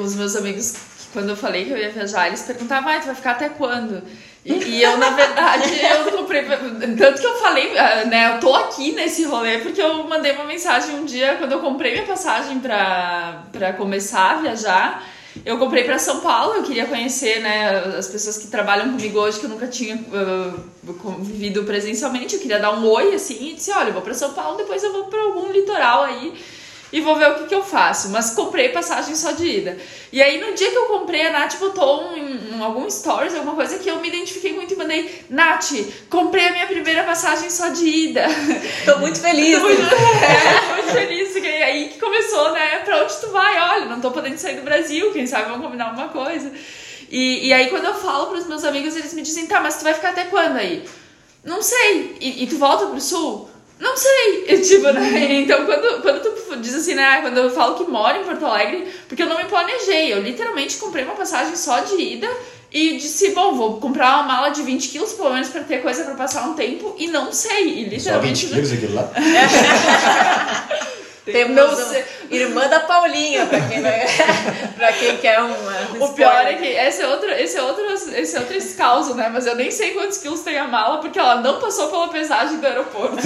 S5: Os meus amigos, quando eu falei que eu ia viajar, eles perguntavam, ah, tu vai ficar até quando? E, e, eu, na verdade, eu comprei. Tanto que eu falei, ah, né? Eu tô aqui nesse rolê porque eu mandei uma mensagem um dia quando eu comprei minha passagem pra, pra começar a viajar. Eu comprei para São Paulo, eu queria conhecer né, as pessoas que trabalham comigo hoje que eu nunca tinha uh, presencialmente. Eu queria dar um oi assim e disse: olha, eu vou para São Paulo, depois eu vou para algum litoral aí e vou ver o que, que eu faço. Mas comprei passagem só de ida. E aí, no dia que eu comprei, a Nath botou um, um, algum stories, alguma coisa que eu me identifiquei muito e mandei: Nath, comprei a minha primeira passagem só de ida.
S2: Tô muito feliz.
S5: tô muito, é, muito feliz. E aí que começou, né? Pra onde tu vai? Olha, não tô podendo sair do Brasil, quem sabe vamos combinar alguma coisa. E, e aí, quando eu falo pros meus amigos, eles me dizem: tá, mas tu vai ficar até quando aí? Não sei. E, e tu volta pro sul? Não sei. Eu, tipo, né? Então, quando, quando tu diz assim, né? Quando eu falo que moro em Porto Alegre, porque eu não me planejei. Eu literalmente comprei uma passagem só de ida e disse, bom, vou comprar uma mala de 20 quilos, pelo menos, pra ter coisa pra passar um tempo. E não sei. E literalmente.
S4: Só 20 quilos aquilo lá?
S2: Temos irmã da Paulinha, pra quem, vai, pra quem quer um.
S5: o pior é que esse é outro, esse é outro, esse é outro escalzo, né? Mas eu nem sei quantos quilos tem a mala, porque ela não passou pela pesagem do aeroporto.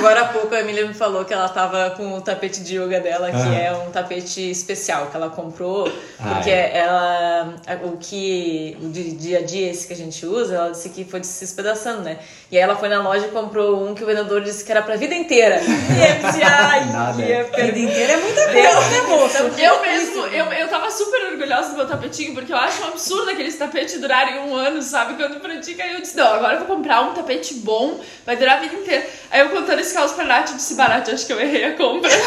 S2: Agora há pouco a Emília me falou que ela tava com o tapete de yoga dela, que ah. é um tapete especial que ela comprou, ah, porque é. ela. O que. O dia a dia esse que a gente usa, ela disse que foi se espedaçando, né? E aí ela foi na loja e comprou um que o vendedor disse que era pra vida inteira. E ele disse, ai, Nada. que a vida inteira é muita coisa, né, moça?
S5: Eu mesmo, eu, eu tava super orgulhosa do meu tapetinho, porque eu acho um absurdo aqueles tapetes durarem um ano, sabe? Quando pratica, aí eu disse, não, agora eu vou comprar um tapete bom, vai durar a vida inteira. Aí eu contando esse caos pra Nath, eu disse, barato, acho que eu errei a compra.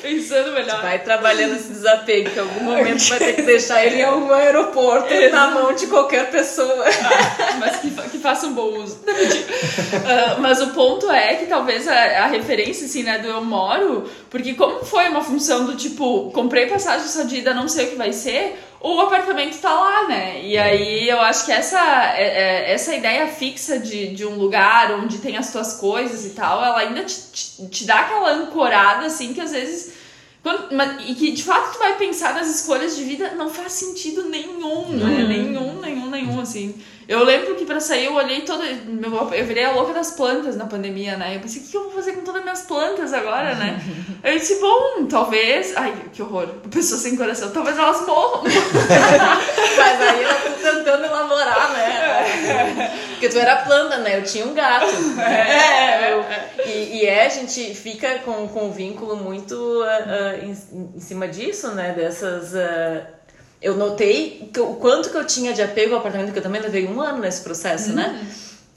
S5: Pensando melhor.
S2: Vai trabalhando esse desapego, que em algum momento vai ter que deixar ele em algum aeroporto na mão de qualquer pessoa.
S5: Ah, mas que, que faça um bom uso. uh, mas o ponto é que talvez a, a, referência, assim, né, do eu moro, porque como foi uma função do tipo, comprei passagem de ida, não sei o que vai ser, o apartamento tá lá, né? E aí eu acho que essa, é, é, essa ideia fixa de, de um lugar onde tem as tuas coisas e tal, ela ainda te, te, te dá aquela ancorada, assim, que às vezes. Quando, e que de fato tu vai pensar nas escolhas de vida, não faz sentido nenhum, né? Nenhum, nenhum, nenhum, assim. Eu lembro que pra sair eu olhei toda. Eu virei a louca das plantas na pandemia, né? Eu pensei, o que eu vou fazer com todas as minhas plantas agora, né? eu disse, bom, talvez. Ai, que horror. Pessoa sem coração. Talvez elas morram.
S2: Mas aí eu tô tentando elaborar, né? Porque tu era planta, né? Eu tinha um gato. É, eu, e, e é, a gente fica com, com um vínculo muito uh, uh, em, em, cima disso, né? Dessas. Uh, eu notei que, o quanto que eu tinha de apego ao apartamento, que eu também levei um ano nesse processo, né? uhum. né?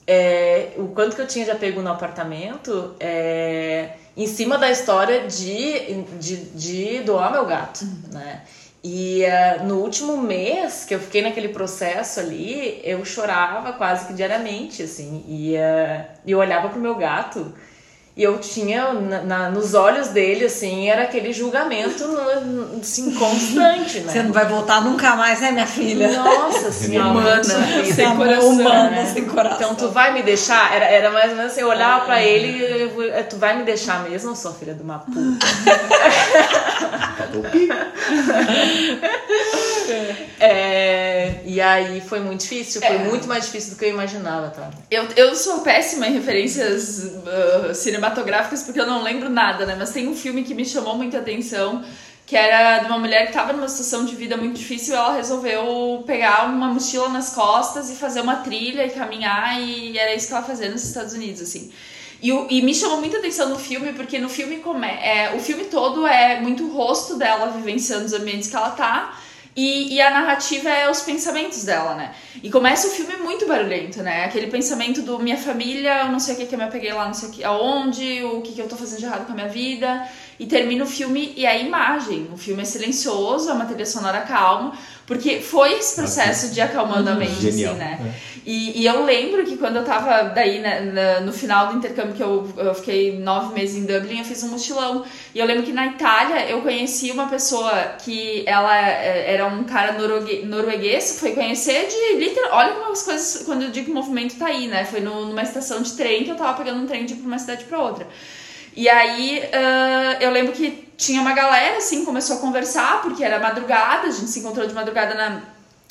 S2: É, o quanto que eu tinha de apego no apartamento é, em cima da história de, de, de doar meu gato, uhum. né? E uh, no último mês que eu fiquei naquele processo ali, eu chorava quase que diariamente, assim, e uh, eu olhava pro meu gato e eu tinha na, na, nos olhos dele, assim, era aquele julgamento assim, constante, né?
S5: Você não vai voltar nunca mais, né, minha filha?
S2: Nossa senhora.
S5: Humana, sem coração.
S2: Humana, né? sem coração. Então, tu vai me deixar? Era, era mais ou menos assim, eu olhava pra ele e tu vai me deixar mesmo, sua filha de uma puta? é, e aí foi muito difícil, foi é. muito mais difícil do que eu imaginava, tá?
S5: Eu, eu sou péssima em referências uh, cinematográficas porque eu não lembro nada, né? Mas tem um filme que me chamou muita atenção que era de uma mulher que estava numa situação de vida muito difícil e ela resolveu pegar uma mochila nas costas e fazer uma trilha e caminhar e era isso que ela fazia nos Estados Unidos, assim. E, e me chamou muita atenção no filme, porque no filme é, o filme todo é muito o rosto dela vivenciando os ambientes que ela tá. E, e, a narrativa é os pensamentos dela, né? E começa o filme muito barulhento, né? Aquele pensamento do minha família, eu não sei o que que eu me apeguei lá, não sei o que, aonde, o que que eu tô fazendo de errado com a minha vida. E termina o filme e a imagem. O filme é silencioso, é uma trilha sonora calma, porque foi esse processo de acalmando a mente, assim, Genial. assim, né? É. E, e, eu lembro que quando eu tava daí, né, no final do intercâmbio, que eu, eu fiquei nove meses em Dublin, eu fiz um mochilão. E eu lembro que na Itália eu conheci uma pessoa que ela é, era um cara norueguês, foi conhecer de literal. Olha como as coisas, quando eu digo que o movimento tá aí, né? Foi no, numa estação de trem que eu tava pegando um trem de ir pra uma cidade pra outra. E aí uh, eu lembro que tinha uma galera, assim, começou a conversar, porque era madrugada, a gente se encontrou de madrugada na,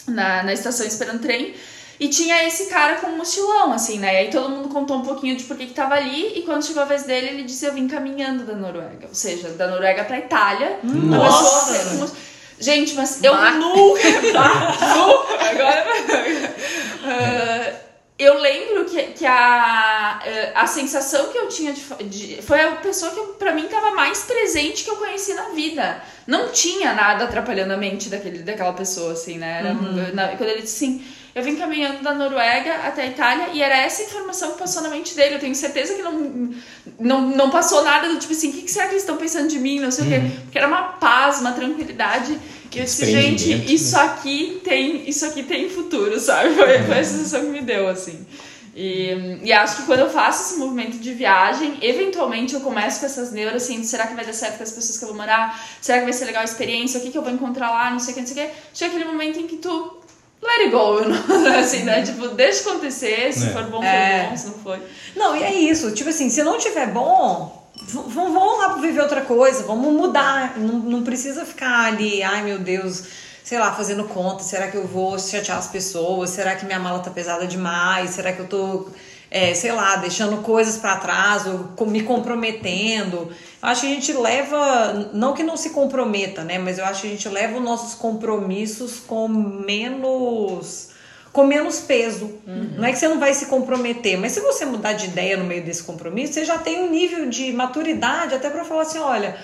S5: na, na estação esperando trem. E tinha esse cara com um mochilão, assim, né? E aí todo mundo contou um pouquinho de por que que tava ali. E quando chegou a vez dele, ele disse: Eu vim caminhando da Noruega. Ou seja, da Noruega pra Itália.
S2: Nossa!
S5: pessoa Gente, mas eu
S2: Bah.
S5: nunca. Bah, Agora. Ah, eu lembro que, que a, eh, a sensação que eu tinha de, de- foi a pessoa que pra mim tava mais presente que eu conheci na vida. Não tinha nada atrapalhando a mente daquele, daquela pessoa, assim, né? Era, na- quando ele disse assim, eu vim caminhando da Noruega até a Itália e era essa informação que passou na mente dele. Eu tenho certeza que não, não, não passou nada do tipo assim, o que, que será que eles estão pensando de mim? Não sei o quê. Porque era uma paz, uma tranquilidade. E eu disse, gente,
S4: desprendimento,
S5: isso aqui tem, isso aqui tem futuro, sabe? Foi, foi a sensação que me deu, assim. E, e acho que quando eu faço esse movimento de viagem, eventualmente eu começo com essas neuras, assim, será que vai dar certo com as pessoas que eu vou morar? Será que vai ser legal a experiência? O que, que eu vou encontrar lá? Não sei o que, não sei o que. Chega aquele momento em que tu let it go, assim, né? Tipo, deixa acontecer, se
S4: É.
S5: for bom, foi
S3: É.
S5: bom, se não foi.
S3: Não, e é isso. Tipo assim, se não tiver bom, v- v- vamos lá viver outra coisa, vamos mudar. Não, não precisa ficar ali, ai meu Deus, sei lá, fazendo conta. Será que eu vou chatear as pessoas? Será que minha mala tá pesada demais? Será que eu tô, é, sei lá, deixando coisas pra trás ou me comprometendo? Eu acho que a gente leva, não que não se comprometa, né? Mas eu acho que a gente leva os nossos compromissos com menos com menos peso. Não é que você não vai se comprometer, mas se você mudar de ideia no meio desse compromisso, você já tem um nível de maturidade até para falar assim, olha,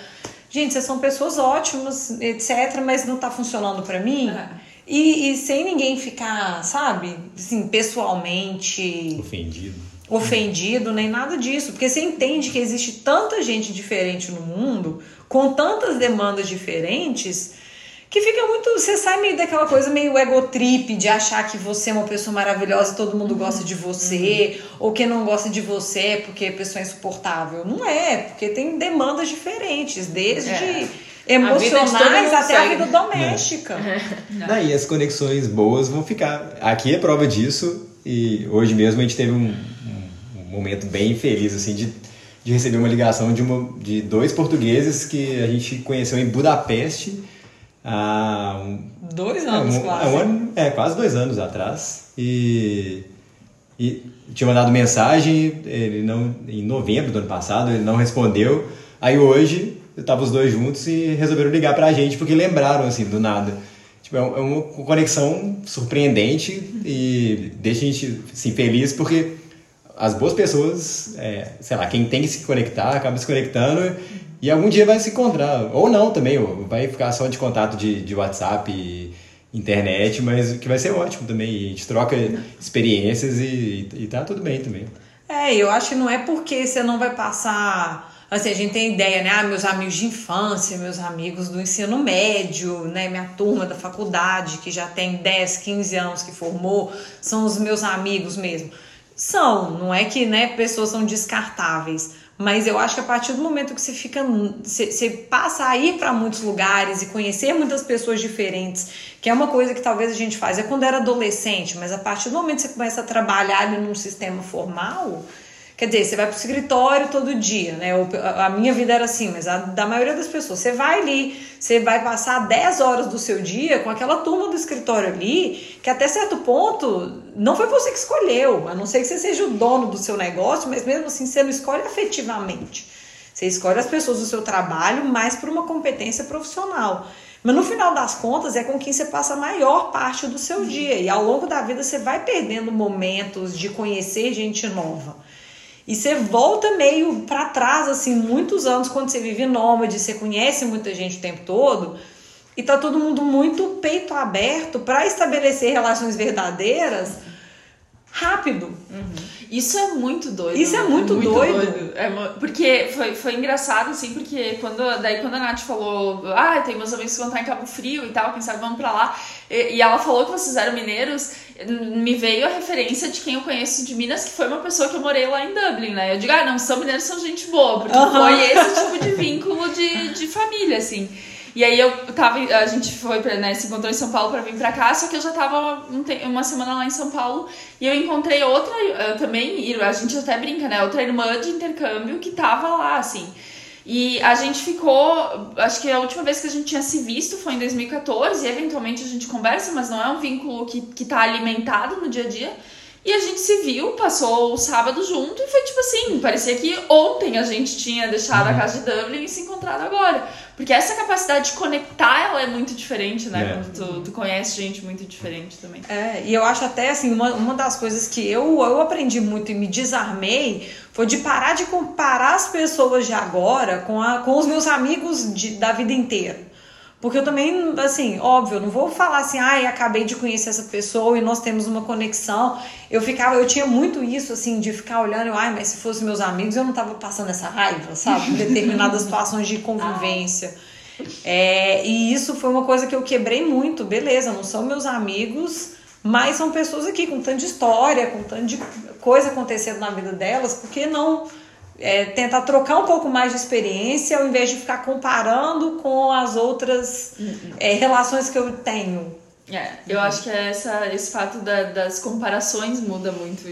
S3: gente, vocês são pessoas ótimas, etc, mas não tá funcionando para mim.
S5: É.
S3: E, e sem ninguém ficar, sabe, assim, pessoalmente
S4: Ofendido.
S3: ofendido, nem nada disso, porque você entende que existe tanta gente diferente no mundo, com tantas demandas diferentes, que fica muito. Você sai meio daquela coisa meio egotrip de achar que você é uma pessoa maravilhosa e todo mundo gosta de você, ou que não gosta de você é porque a pessoa é insuportável. Não é, porque tem demandas diferentes, desde
S5: É.
S3: emocionais
S2: mundo
S3: até a vida doméstica.
S4: Daí as conexões boas vão ficar. Aqui é prova disso. E hoje mesmo a gente teve um, um- um momento bem feliz, assim, de, de receber uma ligação de, uma, de dois portugueses que a gente conheceu em Budapeste há um,
S3: Dois
S4: é,
S3: anos
S4: um-
S3: quase.
S4: é, um ano- é, quase dois anos atrás. E, e tinha mandado mensagem, ele não, em novembro do ano passado, ele não respondeu. Aí hoje, eu tava os dois juntos e resolveram ligar pra gente, porque lembraram, assim, do nada. Tipo, é é uma conexão surpreendente e deixa a gente, assim, feliz, porque as boas pessoas, é, sei lá, quem tem que se conectar, acaba se conectando e algum dia vai se encontrar. Ou não também, ou vai ficar só de contato de, de WhatsApp e internet, mas que vai ser ótimo também. A gente troca experiências e, e tá tudo bem também.
S3: É, eu acho que não é porque você não vai passar. Assim, a gente tem ideia, né? Ah, meus amigos de infância, meus amigos do ensino médio, né? Minha turma da faculdade, que já tem 10, 15 anos que formou, são os meus amigos mesmo. São, não é que né, pessoas são descartáveis. Mas eu acho que a partir do momento que você fica. Você, passa a ir para muitos lugares e conhecer muitas pessoas diferentes, que é uma coisa que talvez a gente faz, é quando era adolescente, mas a partir do momento que você começa a trabalhar ali num sistema formal, quer dizer, você vai pro escritório todo dia, né? A minha vida era assim, mas a da maioria das pessoas. Você vai ali, você vai passar 10 horas do seu dia com aquela turma do escritório ali, que até certo ponto não foi você que escolheu, a não ser que você seja o dono do seu negócio, mas mesmo assim você não escolhe afetivamente. Você escolhe as pessoas do seu trabalho mais por uma competência profissional. Mas no final das contas é com quem você passa a maior parte do seu dia. E ao longo da vida você vai perdendo momentos de conhecer gente nova. E você volta meio para trás, assim, muitos anos quando você vive nômade, você conhece muita gente o tempo todo, e tá todo mundo muito peito aberto para estabelecer relações verdadeiras rápido.
S5: Isso é muito doido.
S3: Isso é
S5: né?
S3: muito doido.
S5: É mu- porque foi, foi engraçado, assim, porque quando, daí quando a Nath falou, ah, tem meus amigos que vão estar em Cabo Frio e tal, quem sabe vamos pra lá. E, e ela falou que vocês eram mineiros, me veio a referência de quem eu conheço de Minas, que foi uma pessoa que eu morei lá em Dublin, né? Eu digo, ah, não, são mineiros, são gente boa, porque
S3: Aham.
S5: foi esse tipo de vínculo de, de família, assim. E aí eu tava, a gente foi pra, né, se encontrou em São Paulo pra vir pra cá, só que eu já tava um uma semana lá em São Paulo e eu encontrei outra eh, também, a gente até brinca, né, outra irmã de intercâmbio que tava lá, assim. E a gente ficou, acho que a última vez que a gente tinha se visto foi em 2014, e eventualmente a gente conversa, mas não é um vínculo que, que tá alimentado no dia a dia. E a gente se viu, passou o sábado junto e foi tipo assim, parecia que ontem a gente tinha deixado a casa de Dublin e se encontrado agora. Porque essa capacidade de conectar, ela é muito diferente, né?
S4: É.
S5: Quando tu, tu conhece gente muito diferente também.
S3: É, e eu acho até assim, uma, uma das coisas que eu, eu aprendi muito e me desarmei foi de parar de comparar as pessoas de agora com, a, com os meus amigos de, da vida inteira. Porque eu também, assim, óbvio, eu não vou falar assim, ai, acabei de conhecer essa pessoa e nós temos uma conexão. Eu ficava, eu tinha muito isso, assim, de ficar olhando, ai, mas se fossem meus amigos, eu não tava passando essa raiva, sabe? Em determinadas situações de convivência. É, e isso foi uma coisa que eu quebrei muito, beleza, não são meus amigos, mas são pessoas aqui com tanto de história, com tanto de coisa acontecendo na vida delas, por que não é, tentar trocar um pouco mais de experiência ao invés de ficar comparando com as outras é, relações que eu tenho?
S5: É, eu acho que é essa, esse fato da- das comparações muda muito.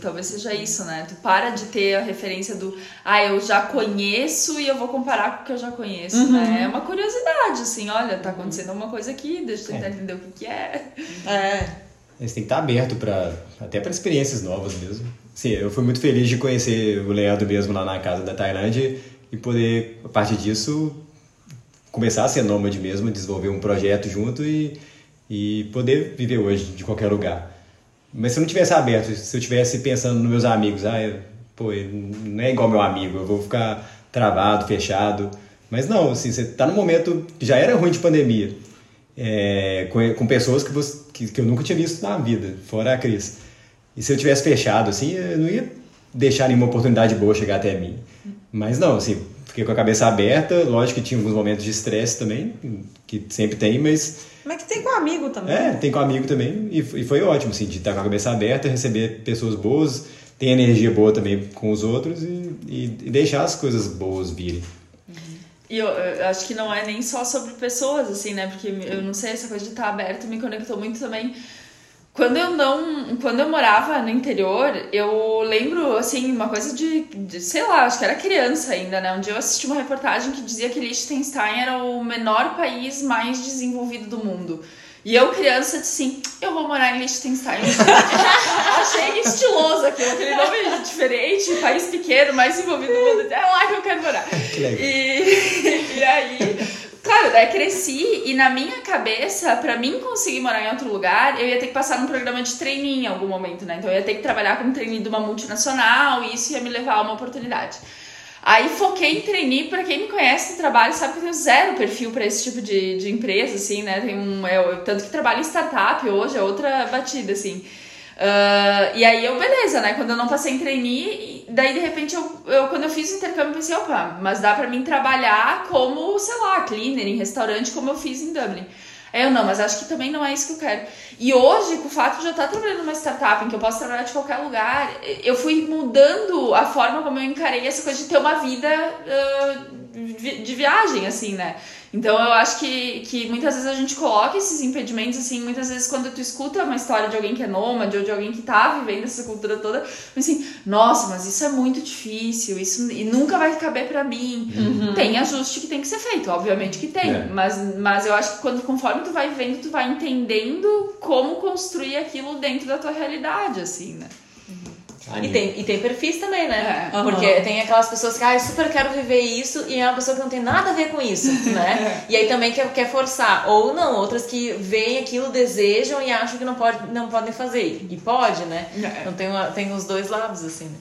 S5: Talvez seja isso, né? Tu para de ter a referência do ah, eu já conheço e eu vou comparar com o que eu já conheço, né? É uma curiosidade, assim, olha, tá acontecendo alguma coisa aqui, deixa eu tentar
S4: É.
S5: entender o que, que é.
S3: É.
S4: Eles têm que estar aberto para até para experiências novas mesmo. Sim, eu fui muito feliz de conhecer o Leandro mesmo lá na casa da Tailândia e poder, a partir disso, começar a ser nômade mesmo, desenvolver um projeto junto e, e poder viver hoje de qualquer lugar. Mas se eu não tivesse aberto, se eu tivesse pensando nos meus amigos, ah, eu- pô, não é igual meu amigo, eu vou ficar travado, fechado. Mas não, assim, você tá num momento que já era ruim de pandemia, é, com, com pessoas que, você, que, que eu nunca tinha visto na vida, fora a Cris. E se eu tivesse fechado, assim, eu não ia deixar nenhuma oportunidade boa chegar até mim. Mas não, assim, fiquei com a cabeça aberta, lógico que tinha alguns momentos de estresse também, que sempre tem, mas
S3: Mas que tem com amigo também.
S4: é, tem com amigo também, e, e foi ótimo, assim, de estar com a cabeça aberta, receber pessoas boas, ter energia boa também com os outros e, e, e deixar as coisas boas virem.
S5: E eu, eu acho que não é nem só sobre pessoas, assim, né? Porque eu não sei, essa coisa de estar aberto me conectou muito também. Quando eu não. Quando eu morava no interior, eu lembro, assim, uma coisa de, de, sei lá, acho que era criança ainda, né? Um dia eu assisti uma reportagem que dizia que Liechtenstein era o menor país mais desenvolvido do mundo. E eu, criança, disse assim: eu vou morar em Liechtenstein. Achei estiloso aquilo, aquele nome diferente, país pequeno, mais desenvolvido do mundo. É lá que eu quero morar.
S4: Que legal.
S5: E, e aí, claro, daí cresci e na minha cabeça, pra mim conseguir morar em outro lugar, eu ia ter que passar num programa de trainee em algum momento, né? Então eu ia ter que trabalhar como trainee de uma multinacional e isso ia me levar a uma oportunidade. Aí foquei em trainee, pra quem me conhece no trabalho sabe que eu tenho zero perfil pra esse tipo de, de empresa, assim, né? Tem um, eu, tanto que trabalho em startup hoje, é outra batida, assim. Ah, e aí eu, beleza, né? Quando eu não passei em trainee, daí de repente eu, eu quando eu fiz o intercâmbio, pensei, opa, mas dá pra mim trabalhar como, sei lá, cleaner em restaurante, como eu fiz em Dublin. Aí eu, não, mas acho que também não é isso que eu quero. E hoje, com o fato de eu estar trabalhando numa startup em que eu posso trabalhar de qualquer lugar, eu fui mudando a forma como eu encarei essa coisa de ter uma vida vi- de viagem, assim, né? Então eu acho que, que muitas vezes a gente coloca esses impedimentos, assim, muitas vezes quando tu escuta uma história de alguém que é nômade ou de alguém que tá vivendo essa cultura toda, assim, nossa, mas isso é muito difícil, isso e nunca vai caber pra mim. Tem ajuste que tem que ser feito, obviamente que tem,
S4: É.
S5: mas, mas eu acho que quando, conforme tu vai vivendo, tu vai entendendo como construir aquilo dentro da tua realidade, assim, né?
S2: E tem, e tem perfis também, né?
S5: É.
S2: Porque tem aquelas pessoas que, ah, eu super quero viver isso, e é uma pessoa que não tem nada a ver com isso, né? E aí também quer, quer forçar. Ou não, outras que veem aquilo, desejam e acham que não, pode, não podem fazer. E pode, né?
S5: É.
S2: Então tem, uma- tem os dois lados, assim, né?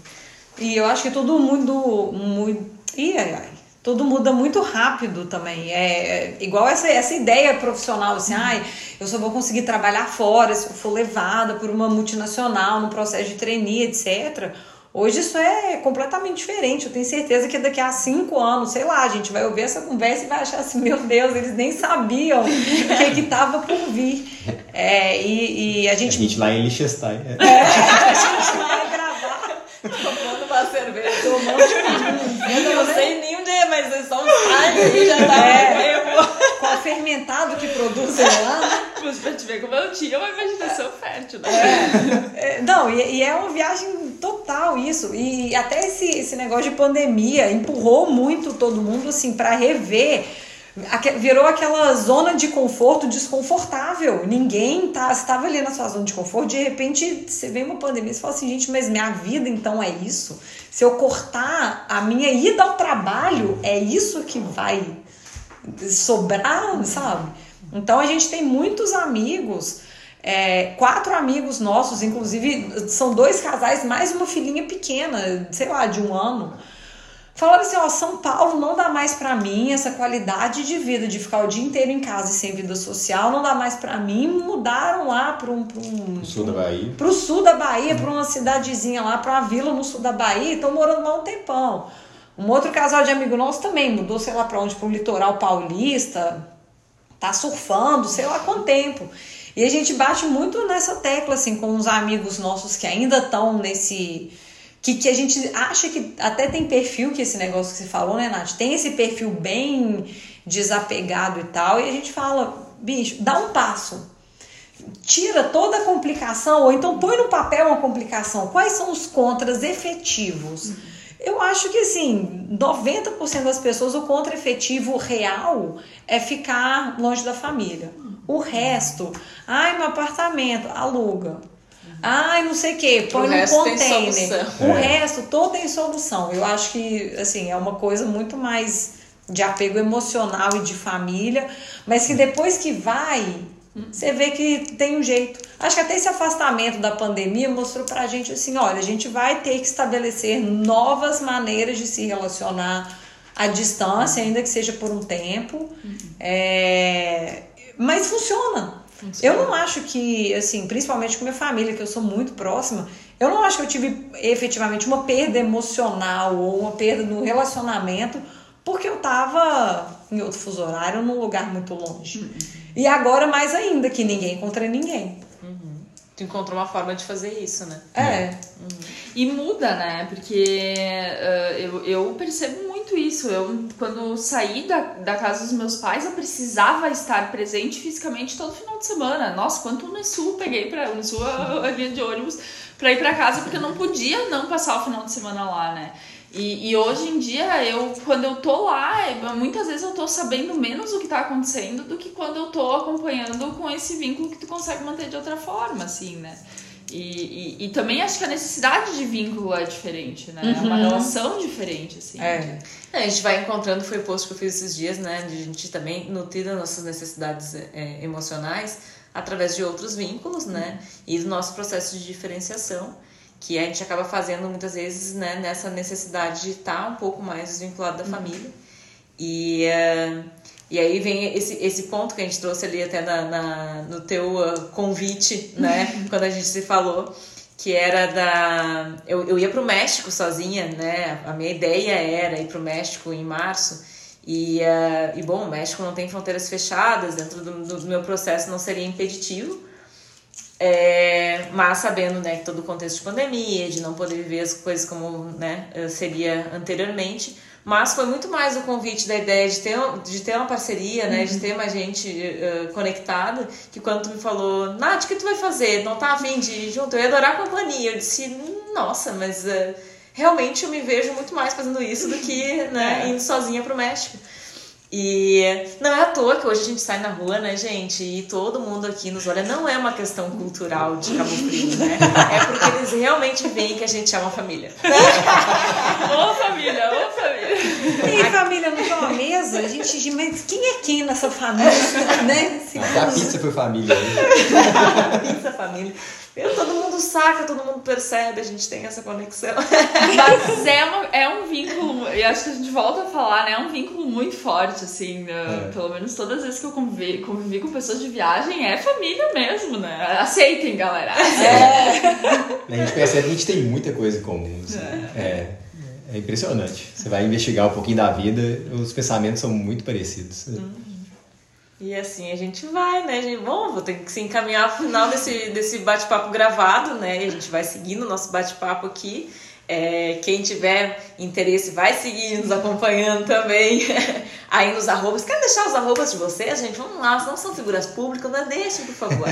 S3: E eu acho que tudo mundo muito. Ih, ai, ai. Tudo muda muito rápido também. É, é igual essa, essa ideia profissional, assim, ai, eu só vou conseguir trabalhar fora se eu for levada por uma multinacional no processo de trainee, etc. Hoje isso é completamente diferente. Eu tenho certeza que daqui a cinco anos, sei lá, a gente vai ouvir essa conversa e vai achar assim, meu Deus, eles nem sabiam o que que tava por vir. É, e, e a
S4: A
S3: gente,
S4: gente lá em Liechtenstein. é.
S3: a gente vai gravar
S2: Tomando uma cerveja.
S3: tomando um
S2: Eu não sei nem é, mas é só um time já tá.
S3: É. qual fermentado que produzem lá. né?
S5: Mas pra te ver como eu tinha uma imaginação fértil, né?
S3: É, não, e, e é uma viagem total total isso. E até esse, esse negócio de pandemia empurrou muito todo mundo assim para rever virou aquela zona de conforto desconfortável. Ninguém tá, estava ali na sua zona de conforto, de repente você vê uma pandemia e fala assim, gente, mas minha vida então é isso? Se eu cortar a minha ida ao trabalho, é isso que vai sobrar, sabe? Então a gente tem muitos amigos, é, quatro amigos nossos, inclusive são dois casais, mais uma filhinha pequena, sei lá, de um ano Falaram assim, ó, São Paulo não dá mais para mim essa qualidade de vida de ficar o dia inteiro em casa e sem vida social, não dá mais para mim. Mudaram lá para um, pra um
S4: sul da Bahia.
S3: Pro sul da Bahia, para uma cidadezinha lá, para uma vila no sul da Bahia, estão morando lá um tempão. Um outro casal de amigo nosso também mudou, sei lá para onde, para o litoral paulista, tá surfando, sei lá quanto tempo. E a gente bate muito nessa tecla assim com os amigos nossos que ainda estão nesse que, que a gente acha que até tem perfil, que esse negócio que você falou, né, Nath? Tem esse perfil bem desapegado e tal, e a gente fala, bicho, dá um passo. Tira toda a complicação, ou então põe no papel uma complicação. Quais são os contras efetivos? Eu acho que assim, 90% das pessoas, o contra efetivo real é ficar longe da família. O resto, ai, meu apartamento, aluga Ai, não sei o que, põe no container. O é. resto todo tem solução. Eu acho que assim, é uma coisa muito mais de apego emocional e de família, mas que depois que vai, você vê que tem um jeito. Acho que até esse afastamento da pandemia mostrou pra gente assim, olha, a gente vai ter que estabelecer novas maneiras de se relacionar à distância, ainda que seja por um tempo. Uhum. É... Mas funciona. Eu não acho que, assim, principalmente com minha família, que eu sou muito próxima, eu não acho que eu tive efetivamente uma perda emocional ou uma perda no relacionamento porque eu tava em outro fuso horário, num lugar muito longe. Uhum. E agora mais ainda, que ninguém encontra ninguém.
S2: Uhum. Tu encontrou uma forma de fazer isso, né?
S3: É.
S5: Uhum. E muda, né? Porque uh, eu, eu percebo muito isso. Eu, quando saí da, da casa dos meus pais, eu precisava estar presente fisicamente todo final de semana. Nossa, quanto no Sul peguei para no Sul a linha de ônibus para ir para casa porque eu não podia não passar o final de semana lá, né? E, e, hoje em dia, eu, quando eu tô lá, muitas vezes eu tô sabendo menos o que tá acontecendo do que quando eu tô acompanhando com esse vínculo que tu consegue manter de outra forma, assim, né? E, e, e, também acho que a necessidade de vínculo é diferente, né? Uhum. É uma uhum. relação diferente, assim.
S2: É. é. A gente vai encontrando, foi o post que eu fiz esses dias, né? De a gente também nutrir das nossas necessidades é, emocionais através de outros vínculos, né? E do nosso processo de diferenciação, que a gente acaba fazendo muitas vezes, né? Nessa necessidade de estar um pouco mais desvinculado da uhum. família. E... Uh, e aí vem esse, esse ponto que a gente trouxe ali até na, na no teu uh, convite, né? quando a gente se falou, que era da. Eu, eu ia para o México sozinha, né? A minha ideia era ir para o México em março. E, uh, e bom, o México não tem fronteiras fechadas, dentro do, do meu processo não seria impeditivo. É, mas sabendo né, que todo o contexto de pandemia, de não poder viver as coisas como né, seria anteriormente, mas foi muito mais o convite da ideia de ter, de ter uma parceria, né? Uhum. De ter mais gente uh, conectada, que quando tu me falou, Nath, o que tu vai fazer? Não tá afim de ir junto? Eu ia adorar a companhia. Eu disse, nossa, mas uh, realmente eu me vejo muito mais fazendo isso do que né, é. indo sozinha pro México. E não é à toa que hoje a gente sai na rua, né, gente? E todo mundo aqui nos olha. Não é uma questão cultural de Cabo Frio, né? É porque eles realmente veem que a gente é uma família.
S5: ô família, ô família.
S3: E família, não tem uma mesa? A gente mas quem é quem nessa família? né?
S4: Até a pizza foi família. Né?
S2: pizza família. Todo mundo saca, todo mundo percebe, a gente tem essa conexão.
S5: Mas é, uma, é um vínculo, e acho que a gente volta a falar, né? É um vínculo muito forte, assim. Né? É. Pelo menos todas as vezes que eu convivi, convivi com pessoas de viagem, é família mesmo, né? Aceitem, galera. É.
S4: A gente percebe que a gente tem muita coisa em comum. Assim. É. é. é. impressionante. Você vai investigar um pouquinho da vida, os pensamentos são muito parecidos. Hum.
S2: E assim a gente vai, né? A gente, bom, vou ter que se encaminhar ao final desse, desse bate-papo gravado, né? E a gente vai seguindo o nosso bate-papo aqui. É, quem tiver interesse vai seguir nos acompanhando também aí nos arrobas. Quer deixar os arrobas de vocês, gente? Vamos lá, não são figuras públicas, mas deixem, por favor.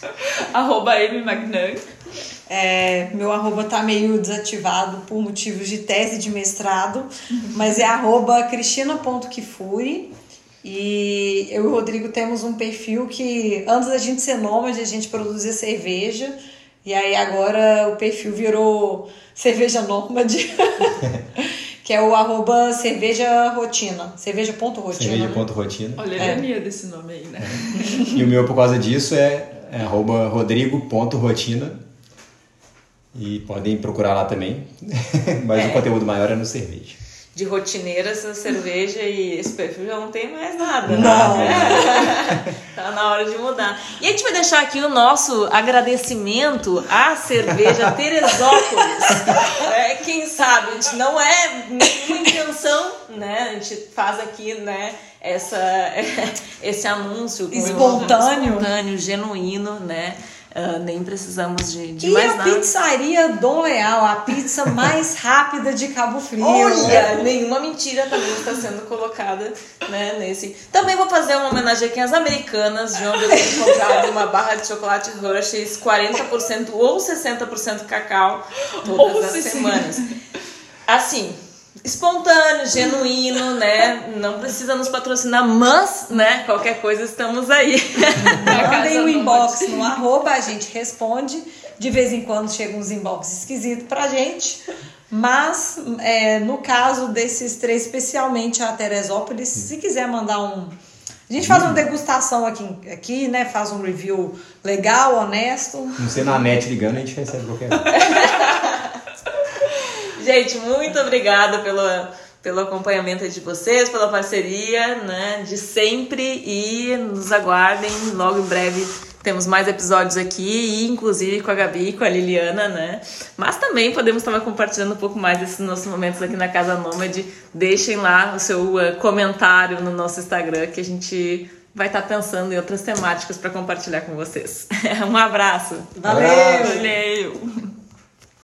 S5: Arroba M Magnan.
S3: É, meu arroba tá meio desativado por motivos de tese de mestrado, mas é arroba cristina.kifuri. E eu e o Rodrigo temos um perfil que antes da gente ser nômade, a gente produzia cerveja. E aí agora o perfil virou cerveja nômade. que é o arroba cerveja rotina. Cerveja.rotina.
S4: Cerveja.rotina.
S5: Olha a ironia desse nome aí, né?
S4: E o meu, por causa disso, é, é arroba rodrigo.rotina. E podem procurar lá também. Mas o conteúdo maior é no cerveja.
S2: De rotineira essa cerveja e esse perfil já não tem mais nada. né?
S3: Não.
S2: tá na hora de mudar. E a gente vai deixar aqui o nosso agradecimento à cerveja Teresópolis. É, quem sabe, a gente não é nenhuma intenção, né? A gente faz aqui, né? Essa, esse anúncio
S3: Espontâneo.
S2: espontâneo, genuíno, né? Ah, nem precisamos de, de
S3: E
S2: mais
S3: a
S2: nada.
S3: pizzaria Dom Leal, a pizza mais rápida de Cabo Frio.
S2: Olha, nenhuma mentira também está sendo colocada né, nesse. Também vou fazer uma homenagem aqui às americanas, de onde eu tenho comprado uma barra de chocolate Hershey's 40% ou 60% cacau todas
S5: Ou
S2: as
S5: 60.
S2: semanas. Assim, espontâneo, genuíno, né? Não precisa nos patrocinar, mas, né, qualquer coisa estamos aí.
S3: Mandem
S5: Casa
S3: um inbox no arroba, a gente responde. De vez em quando chegam uns inbox esquisitos pra gente. Mas, é, no caso desses três, especialmente a Teresópolis, se quiser mandar um. A gente faz uma degustação aqui, aqui, né? Faz um review legal, honesto.
S4: Não sei na net ligando, a gente recebe qualquer
S2: Gente, muito obrigada pelo, pelo acompanhamento de vocês, pela parceria, né, de sempre e nos aguardem logo em breve. Temos mais episódios aqui, e inclusive com a Gabi e com a Liliana, né? Mas também podemos estar compartilhando um pouco mais desses nossos momentos aqui na Casa Nômade. Deixem lá o seu eh, comentário no nosso Instagram que a gente vai estar pensando em outras temáticas para compartilhar com vocês. um abraço.
S3: Valeu!
S4: Abraço.
S5: Valeu!